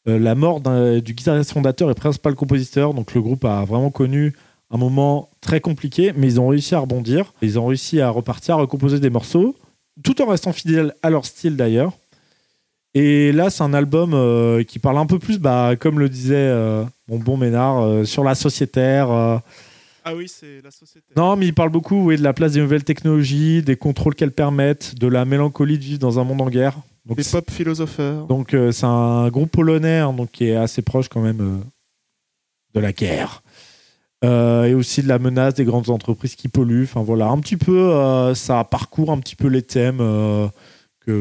Euh, la mort du guitariste fondateur et principal compositeur, donc le groupe a vraiment connu un moment très compliqué, mais ils ont réussi à rebondir. Ils ont réussi à repartir, à recomposer des morceaux, tout en restant fidèles à leur style d'ailleurs. Et là, c'est un album euh, qui parle un peu plus, bah, comme le disait euh, mon bon Ménard, euh, sur la sociétaire. euh. Ah oui, c'est la société. Non, mais il parle beaucoup oui, de la place des nouvelles technologies, des contrôles qu'elles permettent, de la mélancolie de vivre dans un monde en guerre. Donc, c'est- pop philosopheurs. donc c'est un groupe polonais hein, donc, qui est assez proche quand même de la guerre. Et aussi de la menace des grandes entreprises qui polluent. Enfin voilà, un petit peu, ça parcourt un petit peu les thèmes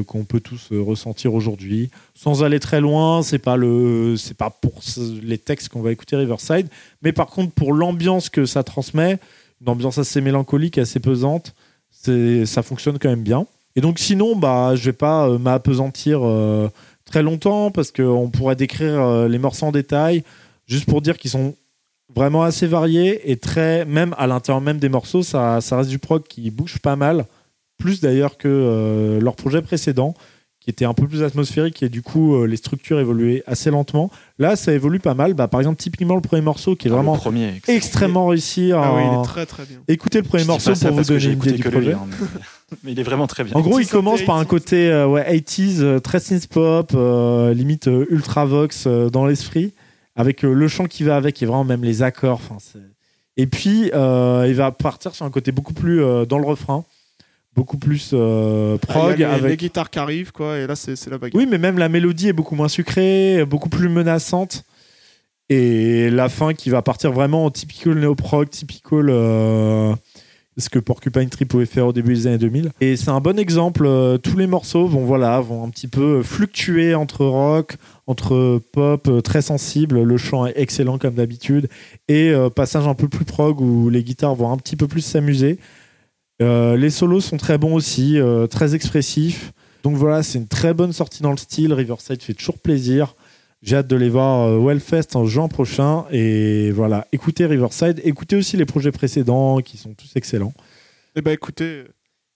qu'on peut tous euh, ressentir aujourd'hui. Sans aller très loin, c'est pas le, c'est pas pour les textes qu'on va écouter Riverside, mais par contre pour l'ambiance que ça transmet, une ambiance assez mélancolique, assez pesante, c'est, ça fonctionne quand même bien. Et donc sinon, bah, je vais pas euh, m'apesantir euh, très longtemps parce qu'on pourrait décrire les morceaux en détail, juste pour dire qu'ils sont vraiment assez variés et très, même à l'intérieur même des morceaux, ça, ça reste du prog qui bouge pas mal, plus d'ailleurs que euh, leur projet précédent qui était un peu plus atmosphérique et du coup euh, les structures évoluaient assez lentement. Là, ça évolue pas mal. Bah, par exemple, typiquement le premier morceau qui est Ah, vraiment premier, extrêmement réussi. Ah oui, il est très très bien. Écoutez le premier Je morceau pour vous donner une idée du projet. hein, mais... mais il est vraiment très bien. En gros, il commence par un côté euh, ouais, 80s, euh, très synth pop, euh, limite euh, ultra vox euh, dans l'esprit, avec euh, le chant qui va avec et vraiment même les accords. Et puis, euh, il va partir sur un côté beaucoup plus euh, dans le refrain, beaucoup plus euh, Ah, il y a prog. les, les avec... guitares qui arrivent, quoi, et là, c'est c'est la bagarre. Oui, mais même la mélodie est beaucoup moins sucrée, beaucoup plus menaçante. Et la fin qui va partir vraiment en typical néo-prog, typical euh, ce que Porcupine Tree pouvait faire au début des années 2000. Et c'est un bon exemple. euh, tous les morceaux vont, voilà, vont un petit peu fluctuer entre rock, entre pop euh, très sensible. Le chant est excellent comme d'habitude. Et euh, passage un peu plus prog où les guitares vont un petit peu plus s'amuser. Euh, les solos sont très bons aussi, euh, très expressifs. Donc voilà, c'est une très bonne sortie dans le style. Riverside fait toujours plaisir. J'ai hâte de les voir euh, au Hellfest en juin prochain. Et voilà, écoutez Riverside. Écoutez aussi les projets précédents qui sont tous excellents. Eh ben écoutez, euh,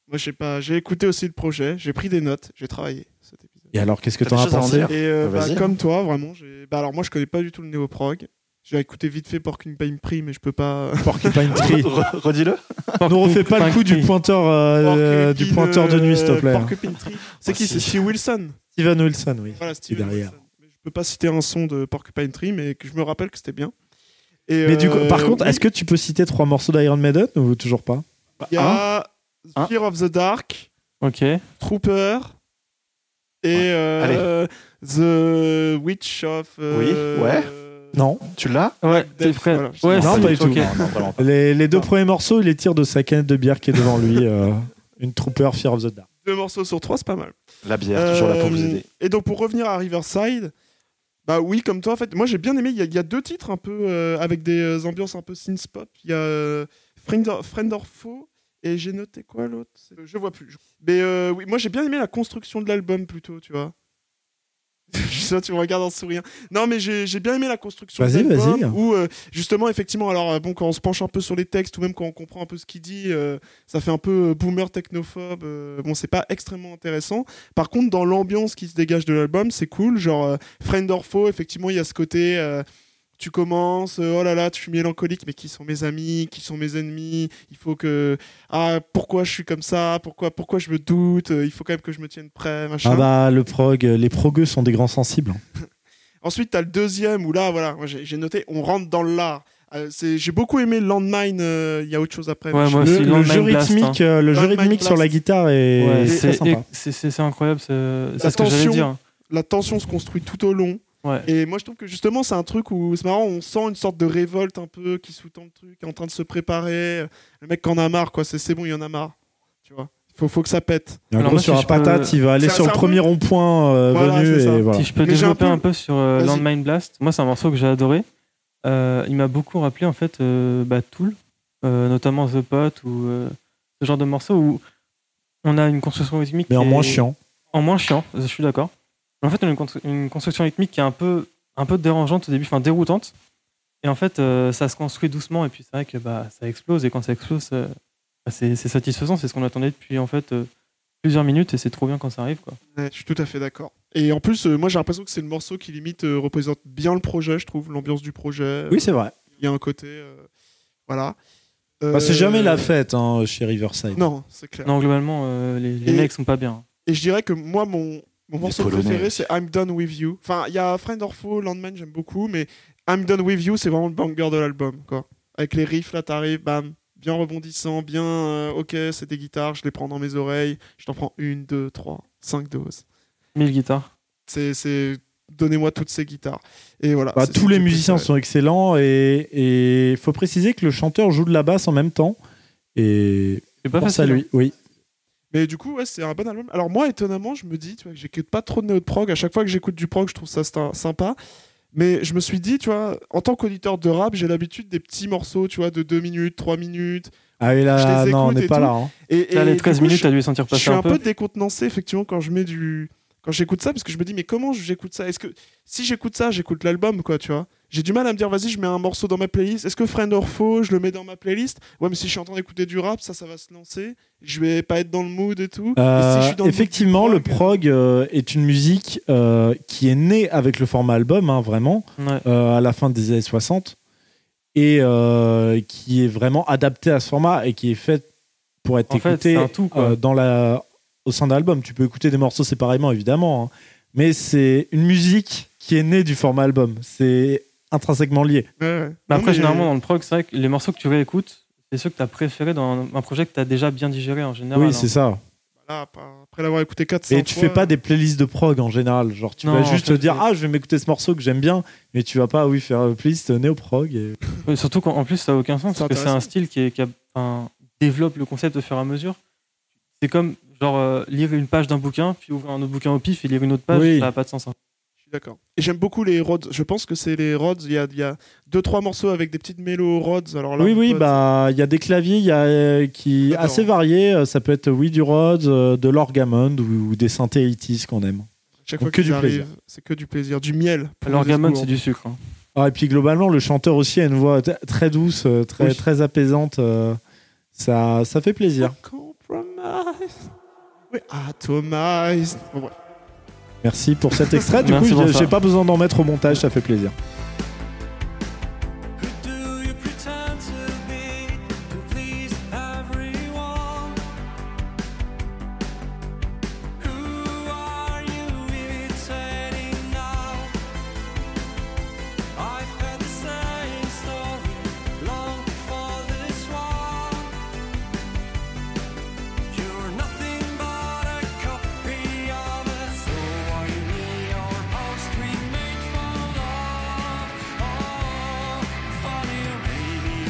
moi j'ai pas, j'ai écouté aussi le projet, j'ai pris des notes, j'ai travaillé cet épisode. Et alors, qu'est-ce que T'as t'en as pensé Et euh, Bah, bah, comme toi, vraiment. Bah alors moi je connais pas du tout le néo-prog. J'ai écouté vite fait Porcupine Tree, mais je peux pas. Porcupine Tree. Re- Redis-le. Ne refais pas le coup du pointeur, euh, du pointeur de nuit, s'il te euh, plaît. Porcupine Tree. C'est Ah, qui si. C'est Steve Wilson. Steven Wilson, oui. Voilà, Steven derrière. Wilson. Mais je peux pas citer un son de Porcupine Tree, mais que je me rappelle que c'était bien. Et, Mais du coup, euh, par contre, oui, est-ce que tu peux citer trois morceaux d'Iron Maiden ou toujours pas? Il y a Un. Fear of the Dark, Ok. Trooper et euh, The Witch of. euh, Oui, ouais. Non. Tu l'as Ouais, t'es prêt. voilà. Ouais, Non, pas du tout. ok. Non, non, vraiment pas. Les, les deux Non. premiers morceaux, il les tire de sa canette de bière qui est devant lui. euh, une Trooper Fear of the Dark. Deux morceaux sur trois, c'est pas mal. La bière, toujours là pour vous Euh, aider. Et donc pour revenir à Riverside, bah oui, comme toi, en fait, moi j'ai bien aimé. Il y, a- il y a deux titres un peu euh, avec des euh, ambiances un peu synth pop. Il y a euh, Friend, or, Friend or Foe et j'ai noté quoi l'autre? Je vois plus. Mais euh, oui, moi j'ai bien aimé la construction de l'album plutôt, tu vois. Je sais pas, tu me regardes en souriant. Non, mais j'ai bien aimé la construction de Vas-y, l'album. vas-y. Où, euh, justement, effectivement, alors, euh, bon, quand on se penche un peu sur les textes ou même quand on comprend un peu ce qu'il dit, euh, ça fait un peu boomer technophobe. euh, bon, c'est pas extrêmement intéressant. Par contre, dans l'ambiance qui se dégage de l'album, c'est cool. Genre, Friend or Foe, effectivement, il y a ce côté. Tu commences, euh, oh là là, tu suis mélancolique, mais qui sont mes amis, qui sont mes ennemis Il faut que. Ah, pourquoi je suis comme ça Pourquoi, pourquoi je me doute Euh, Il faut quand même que je me tienne prêt, machin. Ah bah, le prog, euh, les progueux sont des grands sensibles. Ensuite, t'as le deuxième où là, voilà, j'ai noté, on rentre dans l'art. Euh, j'ai beaucoup aimé Landmine. euh, Il y a autre chose après. Ouais, moi je- Le, aussi, le Landmine jeu Blast, rythmique, hein. le jeu rythmique sur la guitare est, Ouais, c'est incroyable, c'est ce que j'allais dire. La tension se construit tout au long. Ouais. Et moi, je trouve que justement, c'est un truc où c'est marrant, on sent une sorte de révolte un peu qui sous-tend le truc, qui est en train de se préparer. Le mec en a marre, quoi. C'est bon, il y en a marre. Tu vois. Faut, faut que ça pète. Et en Alors gros, moi, sur si la je peux- patate, il va aller sur le premier peu- rond-point euh, Voilà, venu. Et voilà. Si je peux Mais j'ai un développer peu- un peu sur euh. Landmine Blast, moi c'est un morceau que j'ai adoré. Euh, il m'a beaucoup rappelé en fait euh, bah, Tool, euh, notamment The Pot ou euh, ce genre de morceau où on a une construction rythmique. Mais en moins chiant. En moins chiant, je suis d'accord. En fait, on a une, constru- une construction rythmique qui est un peu, un peu dérangeante au début, enfin déroutante. Et en fait, euh, ça se construit doucement et puis c'est vrai que bah, ça explose et quand ça explose, euh, bah, c'est c'est satisfaisant, c'est ce qu'on attendait depuis en fait euh, plusieurs minutes et c'est trop bien quand ça arrive quoi. Ouais, je suis tout à fait d'accord. Et en plus, euh, moi, j'ai l'impression que c'est le morceau qui limite euh, représente bien le projet, je trouve, l'ambiance du projet. Oui, c'est vrai. Il y a un côté. euh, voilà. Bah, c'est jamais la fête hein, chez Riverside. Non, c'est clair. Non, globalement, euh, les, les Et- mecs sont pas bien. Et je dirais que moi, mon, mon morceau préféré, c'est I'm Done With You. Enfin, il y a Friend or Foe, Landman, j'aime beaucoup, mais I'm Done With You, c'est vraiment le banger de l'album, quoi. Avec les riffs, là, t'arrives, bam, bien rebondissant, bien, euh, ok, c'est des guitares, je les prends dans mes oreilles, je t'en prends une, deux, trois, cinq doses. 1000 guitares. C'est, c'est, donnez-moi toutes ces guitares. Et voilà. Bah, tous les musiciens préféré. sont excellents et il faut préciser que le chanteur joue de la basse en même temps. Et C'est pas facile. hein. lui, oui. Mais du coup, ouais, c'est un bon album. Alors moi, étonnamment, je me dis, tu vois, que j'écoute pas trop de néo de prog. À chaque fois que j'écoute du prog, je trouve ça sy- sympa. Mais je me suis dit, tu vois, en tant qu'auditeur de rap, j'ai l'habitude des petits morceaux, tu vois, de 2 minutes, 3 minutes. Ah, et Je là, les non, on n'est pas tout. là. hein. Et, Là, et les du 13 coup, minutes, je- t'as dû les sentir je passer suis un peu. décontenancé, effectivement, quand je mets du. Quand j'écoute ça, parce que je me dis, mais comment j'écoute ça? Est-ce que si j'écoute ça, j'écoute l'album, quoi, tu vois? J'ai du mal à me dire, vas-y, je mets un morceau dans ma playlist. Est-ce que Friend or Foe, je le mets dans ma playlist? Ouais, mais si je suis en train d'écouter du rap, ça, ça va se lancer. Je vais pas être dans le mood et tout. Euh, Et si je suis dans le mood du effectivement, le prog, prog euh, est une musique euh, qui est née avec le format album, hein, vraiment, Ouais. euh, à la fin des années 60, et euh, qui est vraiment adaptée à ce format et qui est faite pour être En fait, écoutée un tout, euh, dans la, au sein d'un album. Tu peux écouter des morceaux séparément, évidemment, hein, mais c'est une musique qui est née du format album. C'est intrinsèquement lié. Ouais, ouais. Mais Non, après, mais- généralement, dans le prog, c'est vrai que les morceaux que tu réécoutes, c'est ceux que tu as préférés dans un, projet que tu as déjà bien digéré en général. oui, hein. c'est ça. Voilà, après l'avoir écouté 400 Et tu fais pas des playlists de prog en général. Genre, tu Non, vas en juste fait, te dire, ah, je vais m'écouter ce morceau que j'aime bien, mais tu vas pas, oui, faire une playlist néo-prog. Et... Surtout qu'en plus, ça n'a aucun sens, parce que c'est un style qui, est- qui a- enfin, développe le concept au fur et à mesure. C'est comme genre euh, lire une page d'un bouquin, puis ouvrir un autre bouquin au pif et lire une autre page, Oui. ça n'a pas de sens. hein. Je suis d'accord. Et j'aime beaucoup les Rhodes. Je pense que c'est les Rhodes. Il y a, y a deux, trois morceaux avec des petites mélos Rhodes. Alors là, oui, oui, bah, il y a des claviers il y a, euh, qui J'adore. assez variés. Euh, Ça peut être, oui, du Rhodes, euh, de l'orgamond ou, ou des synthés 80s qu'on aime. chaque donc fois que du plaisir. c'est que du plaisir, du miel. esgourds. c'est du sucre. hein. Ah, et puis globalement, le chanteur aussi a une voix très douce, très, Oui. très apaisante. euh, ça, ça fait plaisir. Compromise. Bon. Merci pour cet extrait. Du Merci coup, j'ai pas besoin d'en mettre au montage, ça fait plaisir.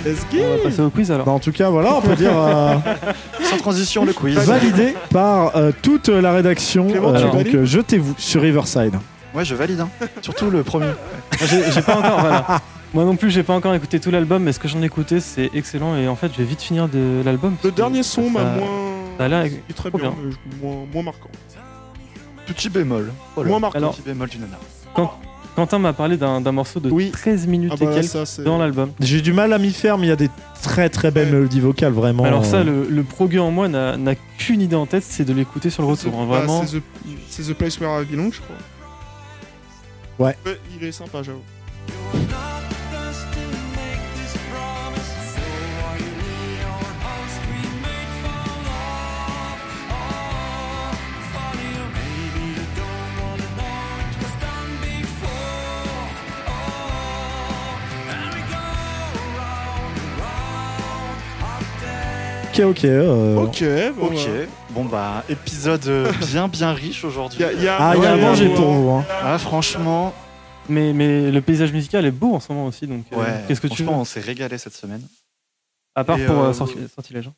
On va passer au quiz alors. Bah, en tout cas, voilà, on peut dire euh, Sans transition, le quiz. validé par euh, toute la rédaction. Clément, tu donc, valides euh, jetez-vous sur Riverside. Ouais, je valide. hein. Surtout le premier. Moi, J'ai j'ai pas encore, voilà. Moi non plus, j'ai pas encore écouté tout l'album, mais ce que j'en ai écouté, c'est excellent. Et en fait, je vais vite finir de l'album. Le parce que dernier son m'a ça- moins. ça a l'air il est très trop bien, je- moins, moins marquant. Petit bémol. Voilà. Moins marquant. Alors- Petit bémol du nana. Quentin m'a parlé d'un d'un morceau de Oui. 13 minutes Ah et bah, quelques ça, c'est. dans l'album. J'ai du mal à m'y faire, mais il y a des très très belles Ouais. mélodies vocales, vraiment. Alors ça, euh, le, le progueux en moi n'a n'a qu'une idée en tête, c'est de l'écouter sur le retour. hein, Bah, vraiment. c'est the, c'est the Place Where I Belong, je crois. Ouais. Il est sympa, j'avoue. Ok, ok. euh, Ok, bon, Ok, bah. bon bah, épisode euh, bien bien riche aujourd'hui. Y a- y a- Ah, il y a à ouais, manger ouais, pour vous. Hein. Ah, franchement, Mais, mais le paysage musical est beau en ce moment aussi, donc euh, qu'est-ce que tu veux franchement, on s'est régalé cette semaine. À part Et, pour euh, sorti- sortilège. hein.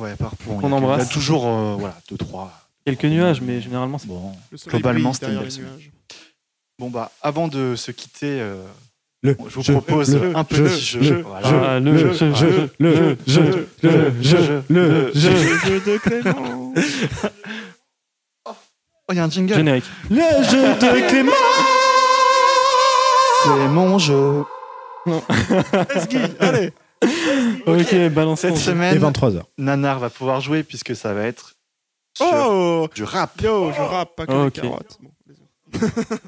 Ouais, par bon, Qu'on il y a- embrasse. Il y a toujours, euh, voilà, deux, trois. Quelques nuages, mais généralement c'est Bon, Globalement, c'était une belle bon bah, avant de se quitter, euh, Le je vous jeu, propose le un petit jeu. le. Ah, le jeu, le jeu, le jeu, le jeu. Le jeu de Clément. Oh, il y a un jingle. générique. Le jeu de Clément. C'est mon jeu. Allez. Ok, balance Cette semaine, 23h. Nanar va pouvoir jouer puisque ça va être Oh du rap. Yo, je rappe, pas que Ok. les carottes.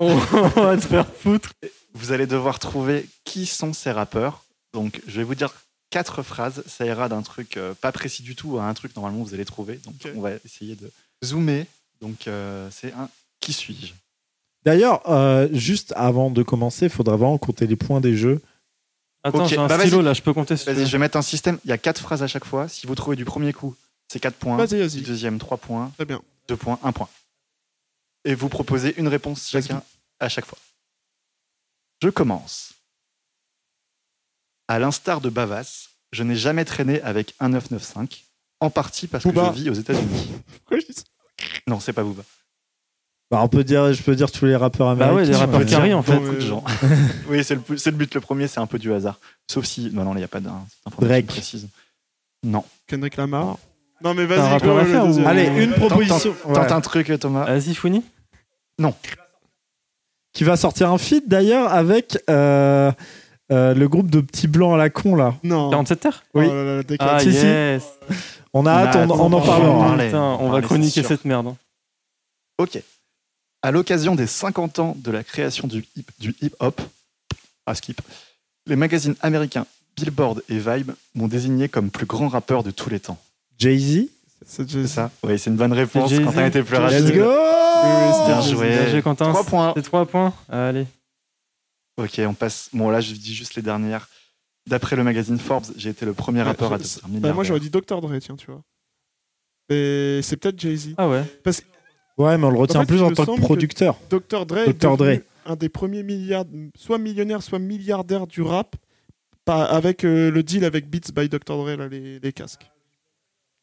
On va te faire foutre. Vous allez devoir trouver qui sont ces rappeurs. Donc, je vais vous dire quatre phrases. Ça ira d'un truc euh, pas précis du tout à un truc normalement vous allez trouver. Donc, on va essayer de zoomer. Donc, euh, c'est un qui suis-je? D'ailleurs, euh, juste avant de commencer, il faudra vraiment compter les points des jeux. Attends, Ok, j'ai un bah, stylo là, je peux compter Vas-y, je vais mettre un système. Il y a quatre phrases à chaque fois. Si vous trouvez du premier coup, c'est 4 points. Vas-y, Du vas-y. deuxième, 3 points. Très bien. 2 points, 1 point. Et vous proposez une réponse chacun à chaque fois. Je commence. À l'instar de Bavas, je n'ai jamais traîné avec un 995, en partie parce Booba. que je vis aux États-Unis. Non, c'est pas Booba. Bah, on peut dire, je peux dire tous les rappeurs Bah ouais, américains. les rappeurs qui arrivent en fait. Beaucoup de gens. oui, c'est le, c'est le but. Le premier, c'est un peu du hasard. Sauf si. Non, non, il n'y a pas d'information précise. Non. Kendrick Lamar. Non, mais vas-y, ou-. Allez, une proposition. Ouais. Tente un truc, Thomas. Vas-y, Founi. Qui va sortir un feat d'ailleurs avec euh, euh, le groupe de petits blancs à la con là. Non. 47 terres Oui. Oh là là. Ah, Si, si. yes On a hâte, on, on en parlera. on va chroniquer cette merde. hein. Ok. À l'occasion des 50 ans de la création du hip- du hip-hop, à skip, les magazines américains Billboard et Vibe m'ont désigné comme plus grand rappeur de tous les temps. Jay-Z? C'est ça Oui, c'est une bonne réponse. Quentin était plus Let's rapide. Let's go Bien joué. Bien joué, Quentin. 3 points. C'est 3 points. Allez. Ok, on passe. Bon, là, je dis juste les dernières. D'après le magazine Forbes, j'ai été le premier rappeur à devenir Bah, milliardaire. moi, j'aurais dit Dr. Dre, tiens, tu vois. Et c'est peut-être Jay-Z. Ah ouais. Ouais, mais on le retient En fait, plus en tant que producteur. Dr. Dre est Dr. Dre. devenu un des premiers milliards, soit millionnaire, soit milliardaire du rap, pas, avec euh, le deal avec Beats by Dr. Dre, là, les, les casques.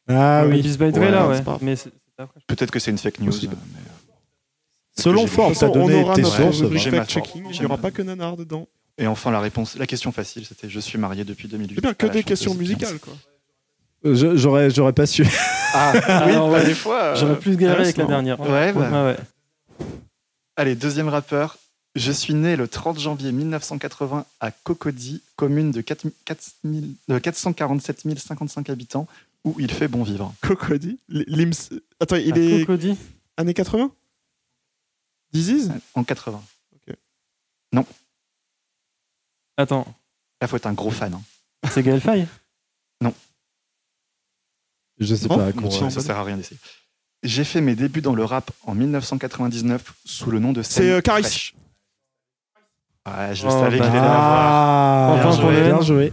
Ah Oui. oui. By Dre Ouais, là, c'est ouais. pas grave. Mais c'est c'est après. Peut-être que c'est une fake news. Possible. euh, mais, euh, Selon j'ai- toute t'as donné aura tes sources. J'ai ma fact-checking. force. Il n'y aura pas que Nanar dedans. Et enfin, la réponse, la question facile, c'était Je suis marié depuis 2008. C'est bien, que à la des questions musicales, quoi. Je- J'aurais j'aurais pas su. Ah, oui, Alors, bah, ouais. des fois. euh, J'aurais plus galéré avec la dernière. Ouais, bah. Ah ouais. Allez, deuxième rappeur. Je suis né le 30 janvier 1980 à Cocody, commune de 4 4000 de 447 055 habitants, où il fait bon vivre. Cocody. Attends, il Ah, est Cocody. années 80 Disease En 80. Attends, Là, faut être un gros fan. hein. c'est Gaël Faye? Je sais Oh, pas. continue. Bon, ça sert à rien d'essayer. J'ai fait mes débuts dans le rap en 1999 sous le nom de C'est, euh, Caris. Ouais, je le Oh, savais bah. qu'il allait l'avoir. Ah, Enfin, bien pour joué. le Bien joué.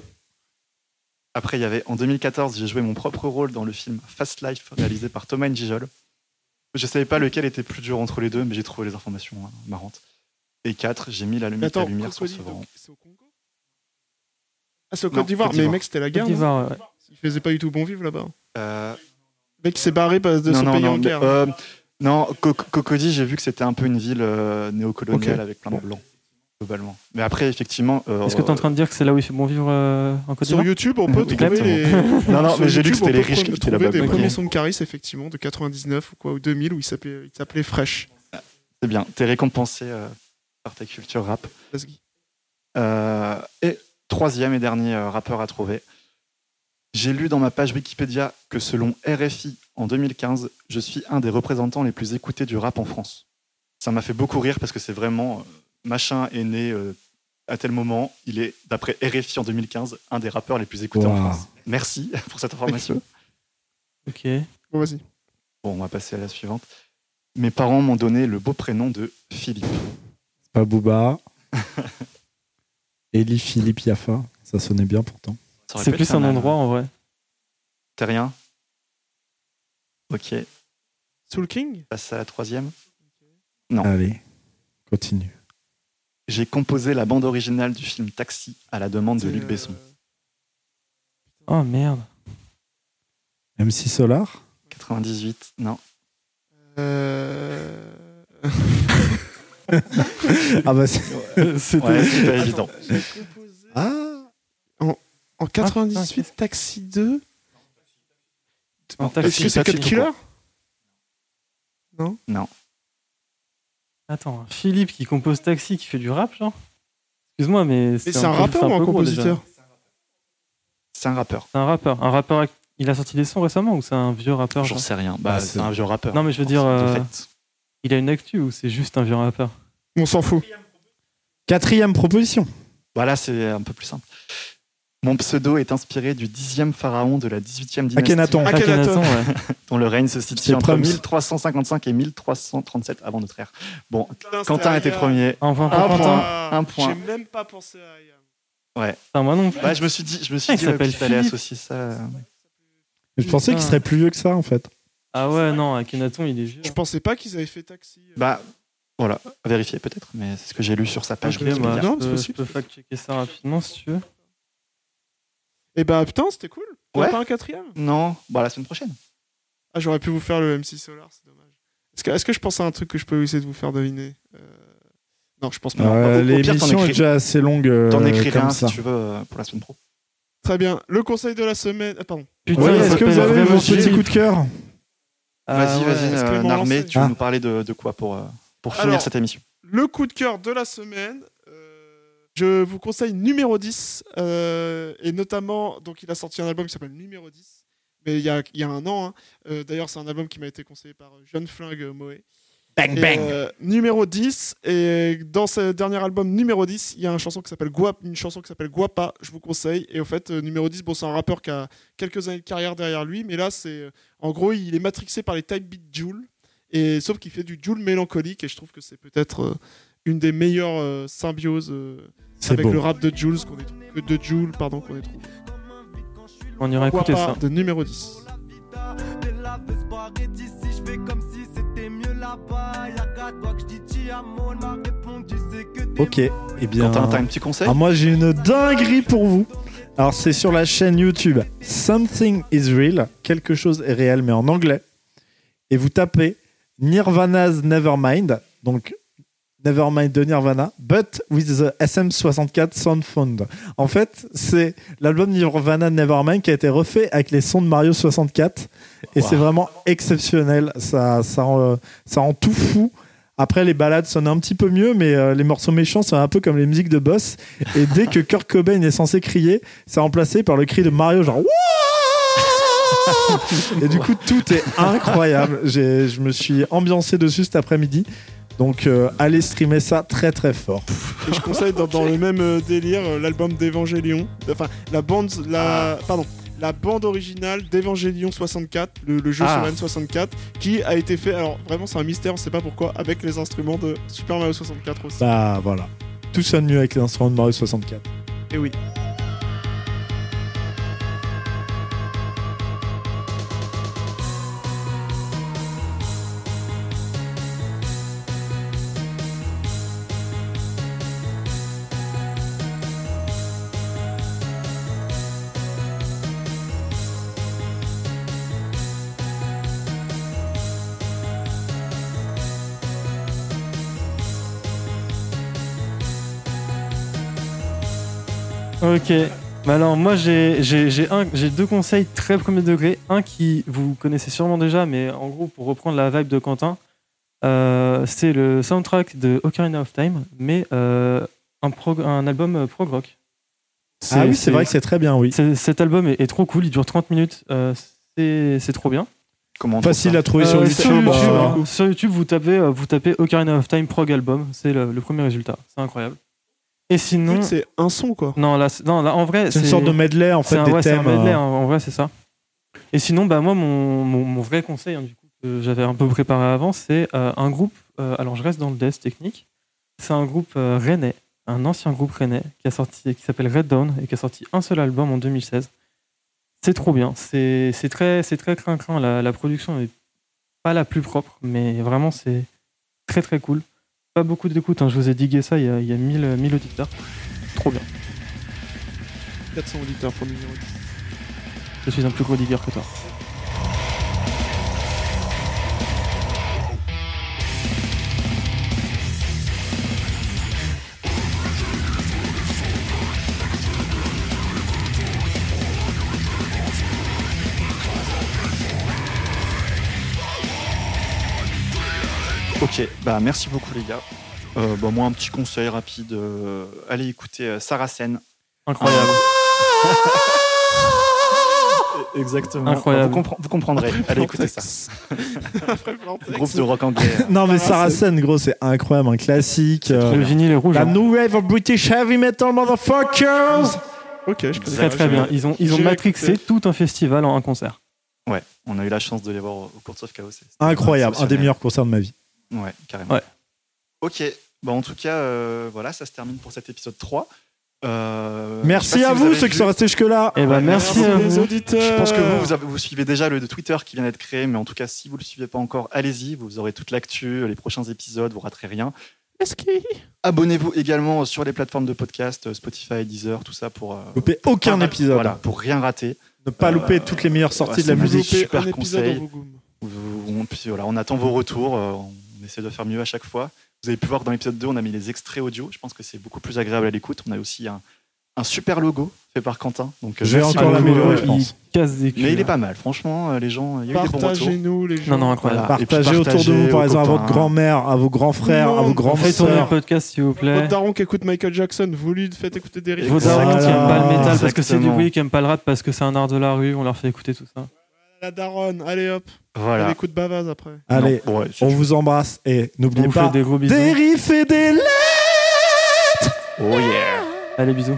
Après, il y avait en 2014, j'ai joué mon propre rôle dans le film Fast Life réalisé par Thomas Njijol. Je savais pas lequel était plus dur entre les deux, mais j'ai trouvé les informations hein, marrantes. Et 4, j'ai mis la, lumi- Mais attends, la lumière sur ce vent. c'est au Congo? Ah, c'est au Côte d'Ivoire. Mais mec, c'était la guerre. non d'Ivoire, ouais. Il faisait pas du tout bon vivre là-bas. Euh, Le mec, il s'est barré parce de non, son non, pays non, en guerre. euh, non, Co- Cocody, j'ai vu que c'était un peu une ville euh, néocoloniale avec plein de blancs, globalement. Mais après, effectivement. euh, Est-ce que tu es en train de dire que c'est là où il fait bon vivre euh, en Côte Sur YouTube, on peut trouver les. Non, non, mais j'ai lu que c'était les riches qui étaient là-bas. des premiers sons de Caris, effectivement, de 99 ou quoi, ou 2000, où il s'appelait il s'appelait Fresh. C'est bien, t'es récompensé euh, par ta culture rap. Euh, et troisième et dernier euh, rappeur à trouver. J'ai lu dans ma page Wikipédia que selon RFI en 2015, je suis un des représentants les plus écoutés du rap en France. Ça m'a fait beaucoup rire parce que c'est vraiment euh, machin est né euh, à tel moment. Il est d'après RFI en 2015 un des rappeurs les plus écoutés en. France. Merci pour cette information. Ok. Bon, vas-y. Bon, on va passer à la suivante. Mes parents m'ont donné le beau prénom de Philippe. Pas Booba. Eli Philippe Yafa. Ça sonnait bien pourtant. C'est plus un endroit en vrai. T'es rien Ok, Soul King? Passe à la troisième. Allez, continue. J'ai composé la bande originale du film Taxi à la demande de Luc euh, Besson. Oh merde. MC Solar 98, non. euh, Ah bah c'est- c'était. Ouais, pas évident. Composé Ah en 98 Taxi 2. En Est-ce taxi, que c'est Cut Killer court. Attends, Philippe qui compose Taxi, qui fait du rap, genre Excuse-moi, mais Mais c'est un peu- rappeur c'est ou un déjà. compositeur C'est un rappeur. C'est un rappeur. Un rappeur. Il a sorti des sons récemment ou c'est un vieux rappeur J'en sais rien. Bah, Bah, c'est un vieux rappeur. Non, mais je veux dire, euh. Il a une actu ou c'est juste un vieux rappeur? On s'en fout. Quatrième proposition. Voilà, c'est un peu plus simple. Mon pseudo est inspiré du dixième pharaon de la 18e dynastie, Akhenaton. Ah, Akhenaton. Akhenaton, ouais. dont le règne se situe entre Prums. 1355 et 1337 avant notre ère. Bon, Quentin était premier. Enfin, Un Quentin. point. un point. J'ai même pas pensé à Ayam. Putain, moi non plus. Bah, je me suis dit, je me suis Ah, il dit ouais, s'appelle qu'il fallait associer ça. Je pensais qu'il serait plus vieux que ça en fait. Ah ouais, non, Akhenaton, il est vieux. Je pensais pas qu'ils avaient fait Taxi. euh. Bah, voilà, vérifier peut-être, mais c'est ce que j'ai lu sur sa page. Ok, Wikipédia. bah, Non, je c'est peux- possible. Je peux fact-checker ça rapidement si tu veux. Et bah putain, c'était cool. On Ouais. pas un quatrième? Non, bah la semaine prochaine. Ah, j'aurais pu vous faire le MC Solar, c'est dommage. Est-ce que, est-ce que je pense à un truc que je peux essayer de vous faire deviner? Euh, Non, je pense pas. Euh, L'émission est déjà assez longue. euh, T'en écrirai comme un ça. si tu veux pour la semaine pro. Très bien. Le conseil de la semaine. Ah, pardon. Putain, Ouais, il Est-ce que vous avez vraiment votre petit Philippe. coup de cœur? Ah vas-y, ouais. vas-y, euh, Narmé, tu veux Ah. nous parler de, de quoi pour, pour finir Alors, cette émission? Le coup de cœur de la semaine. Je vous conseille numéro 10. euh, et notamment, donc il a sorti un album qui s'appelle Numéro 10. Mais il y a, il y a un an. hein. Euh, D'ailleurs, c'est un album qui m'a été conseillé par euh, Jeune Flingue Moé. Bang Et, euh, numéro 10 et dans ce dernier album numéro 10 il y a une chanson qui s'appelle Guap une chanson qui s'appelle Guapa je vous conseille et au fait numéro 10 bon c'est un rappeur qui a quelques années de carrière derrière lui mais là c'est en gros il est matrixé par les type beat Joule et sauf qu'il fait du Joule mélancolique et je trouve que c'est peut-être une des meilleures symbioses avec beau. le rap de Jules qu'on est de Joule pardon qu'on est trouvé On ira écouter ça. de numéro 10 De la Vesparie d'ici, je fais comme si c'était mieux là-bas. Y'a qu'à toi que je dis ti amo, elle m'a répondu, c'est que t'es Ok, eh bien. Quentin, t'as un petit conseil Ah, moi j'ai une dinguerie pour vous. Alors c'est sur la chaîne YouTube Something is Real, quelque chose est réel mais en anglais. Et vous tapez Nirvana's Nevermind, donc Nevermind de Nirvana, but with the SM64 sound fund. En fait, c'est l'album Nirvana Nevermind qui a été refait avec les sons de Mario 64 et Wow. c'est vraiment exceptionnel. Ça, ça, rend, ça rend tout fou. Après, les balades sonnent un petit peu mieux, mais euh, les morceaux méchants sont un peu comme les musiques de boss. Et dès que Kurt Cobain est censé crier, c'est remplacé par le cri de Mario, genre Wouah Et du coup, tout est incroyable. Je me suis ambiancé dessus cet après-midi. Donc, euh, allez streamer ça très très fort. Et je conseille dans, dans le même euh, délire euh, l'album d'Evangélion. Enfin, la bande, la, pardon, la bande originale d'Evangélion 64, le, le jeu Ah. sur N64, qui a été fait. Alors vraiment, c'est un mystère, on sait pas pourquoi, avec les instruments de Super Mario 64 aussi. Bah voilà. Tout sonne mieux avec l'instrument de Mario 64. Et oui. Ok. Bah alors moi j'ai deux conseils très premier degré. Un qui vous connaissez sûrement déjà, mais en gros pour reprendre la vibe de Quentin, euh, c'est le soundtrack de Ocarina of Time, mais euh, un, prog- un album euh, prog rock. Ah oui, c'est vrai que c'est très bien, oui. Cet album est, est trop cool, il dure 30 minutes, euh, c'est trop bien. Comment Facile à trouver sur YouTube. sur YouTube, hein. Sur YouTube, vous tapez, vous tapez Ocarina of Time prog album, c'est le, le premier résultat, c'est incroyable. Et sinon, C'est un son quoi. non là, c'est- non là en vrai c'est une sorte de medley en fait un, des ouais, c'est un thèmes. medley, euh, en vrai, c'est ça. Et sinon, bah, moi, mon, mon, mon vrai conseil, hein, du coup, que j'avais un peu préparé avant, c'est euh, un groupe. euh, alors, je reste dans le death technique. C'est un groupe euh, rennais, un ancien groupe rennais qui a sorti, qui s'appelle Red Dawn et qui a sorti un seul album en 2016. C'est trop bien. C'est c'est très, c'est très crin-crin. La, la production n'est pas la plus propre, mais vraiment, c'est très très cool. Pas beaucoup d'écoute. hein. Je vous ai digué ça. Il y a, il y a 1000, 1000 auditeurs. Trop bien. 400 auditeurs pour le numéro 10. Je suis un plus gros digger que toi. Ok, bah merci beaucoup les gars. Euh, bah, moi un petit conseil rapide, euh, allez écouter euh, Saracen. Incroyable. Exactement. Incroyable. Vous, compre- vous comprendrez. allez écouter ça. Groupe de rock anglais. Non, mais Saracen. Saracen, gros, c'est incroyable, un classique. euh, Le vinyle est rouge. la hein. new wave of British heavy metal, motherfuckers! Ok, je connais. Très très bien. Ils ont, ils ont J'ai matrixé écouté. tout un festival en un concert. Ouais, on a eu la chance de les voir au au Courts of Chaos. C'était Incroyable, un des exceptionnel. meilleurs concerts de ma vie. Ouais, carrément. Ouais. Ok, bon, en tout cas, euh, voilà, ça se termine pour cet épisode 3. Euh, Merci à si vous, ceux qui sont restés jusque-là. Et ben Ouais, merci, Merci à les vous. auditeurs. Je pense que vous, vous, avez- vous suivez déjà le Twitter qui vient d'être créé, mais en tout cas, si vous ne le suivez pas encore, allez-y, vous aurez toute l'actu, les prochains épisodes, vous raterez rien. Abonnez-vous également sur les plateformes de podcast, euh, Spotify, Deezer, tout ça pour, euh, Loupez aucun pas- épisode. Voilà, pour rien rater. Ne pas Euh, louper toutes les meilleures sorties de la musique. super conseil. on, puis voilà, on attend vos retours, euh, on essaie de faire mieux à chaque fois. Vous avez pu voir que dans l'épisode 2, on a mis les extraits audio. Je pense que c'est beaucoup plus agréable à l'écoute. On a aussi un, un super logo fait par Quentin. Donc, Je vais encore l'améliorer, euh, je pense. Il casse des culs. Mais il est pas mal, franchement, euh, les gens, il y a eu des bons retours. Partagez-nous les gens. Non, non, incroyable. Voilà. Puis Partagez autour de partagez vous, par exemple, à votre grand-mère, à vos grands frères, Non, à vos grands Faites tourner le podcast, s'il vous plaît. Votre daron qui écoute Michael Jackson, vous lui faites écouter des riffs. Vos darons qui Voilà. aiment pas le métal parce que c'est du bruit, qui aiment pas le rap parce que c'est un art de la rue, on leur fait écouter tout ça. La daronne, allez hop. Voilà. écoute Bavaz après. Allez, Non, ouais, on vous embrasse et n'oubliez vous pas des gros bisous. des riffs et des Oh yeah. Allez, bisous.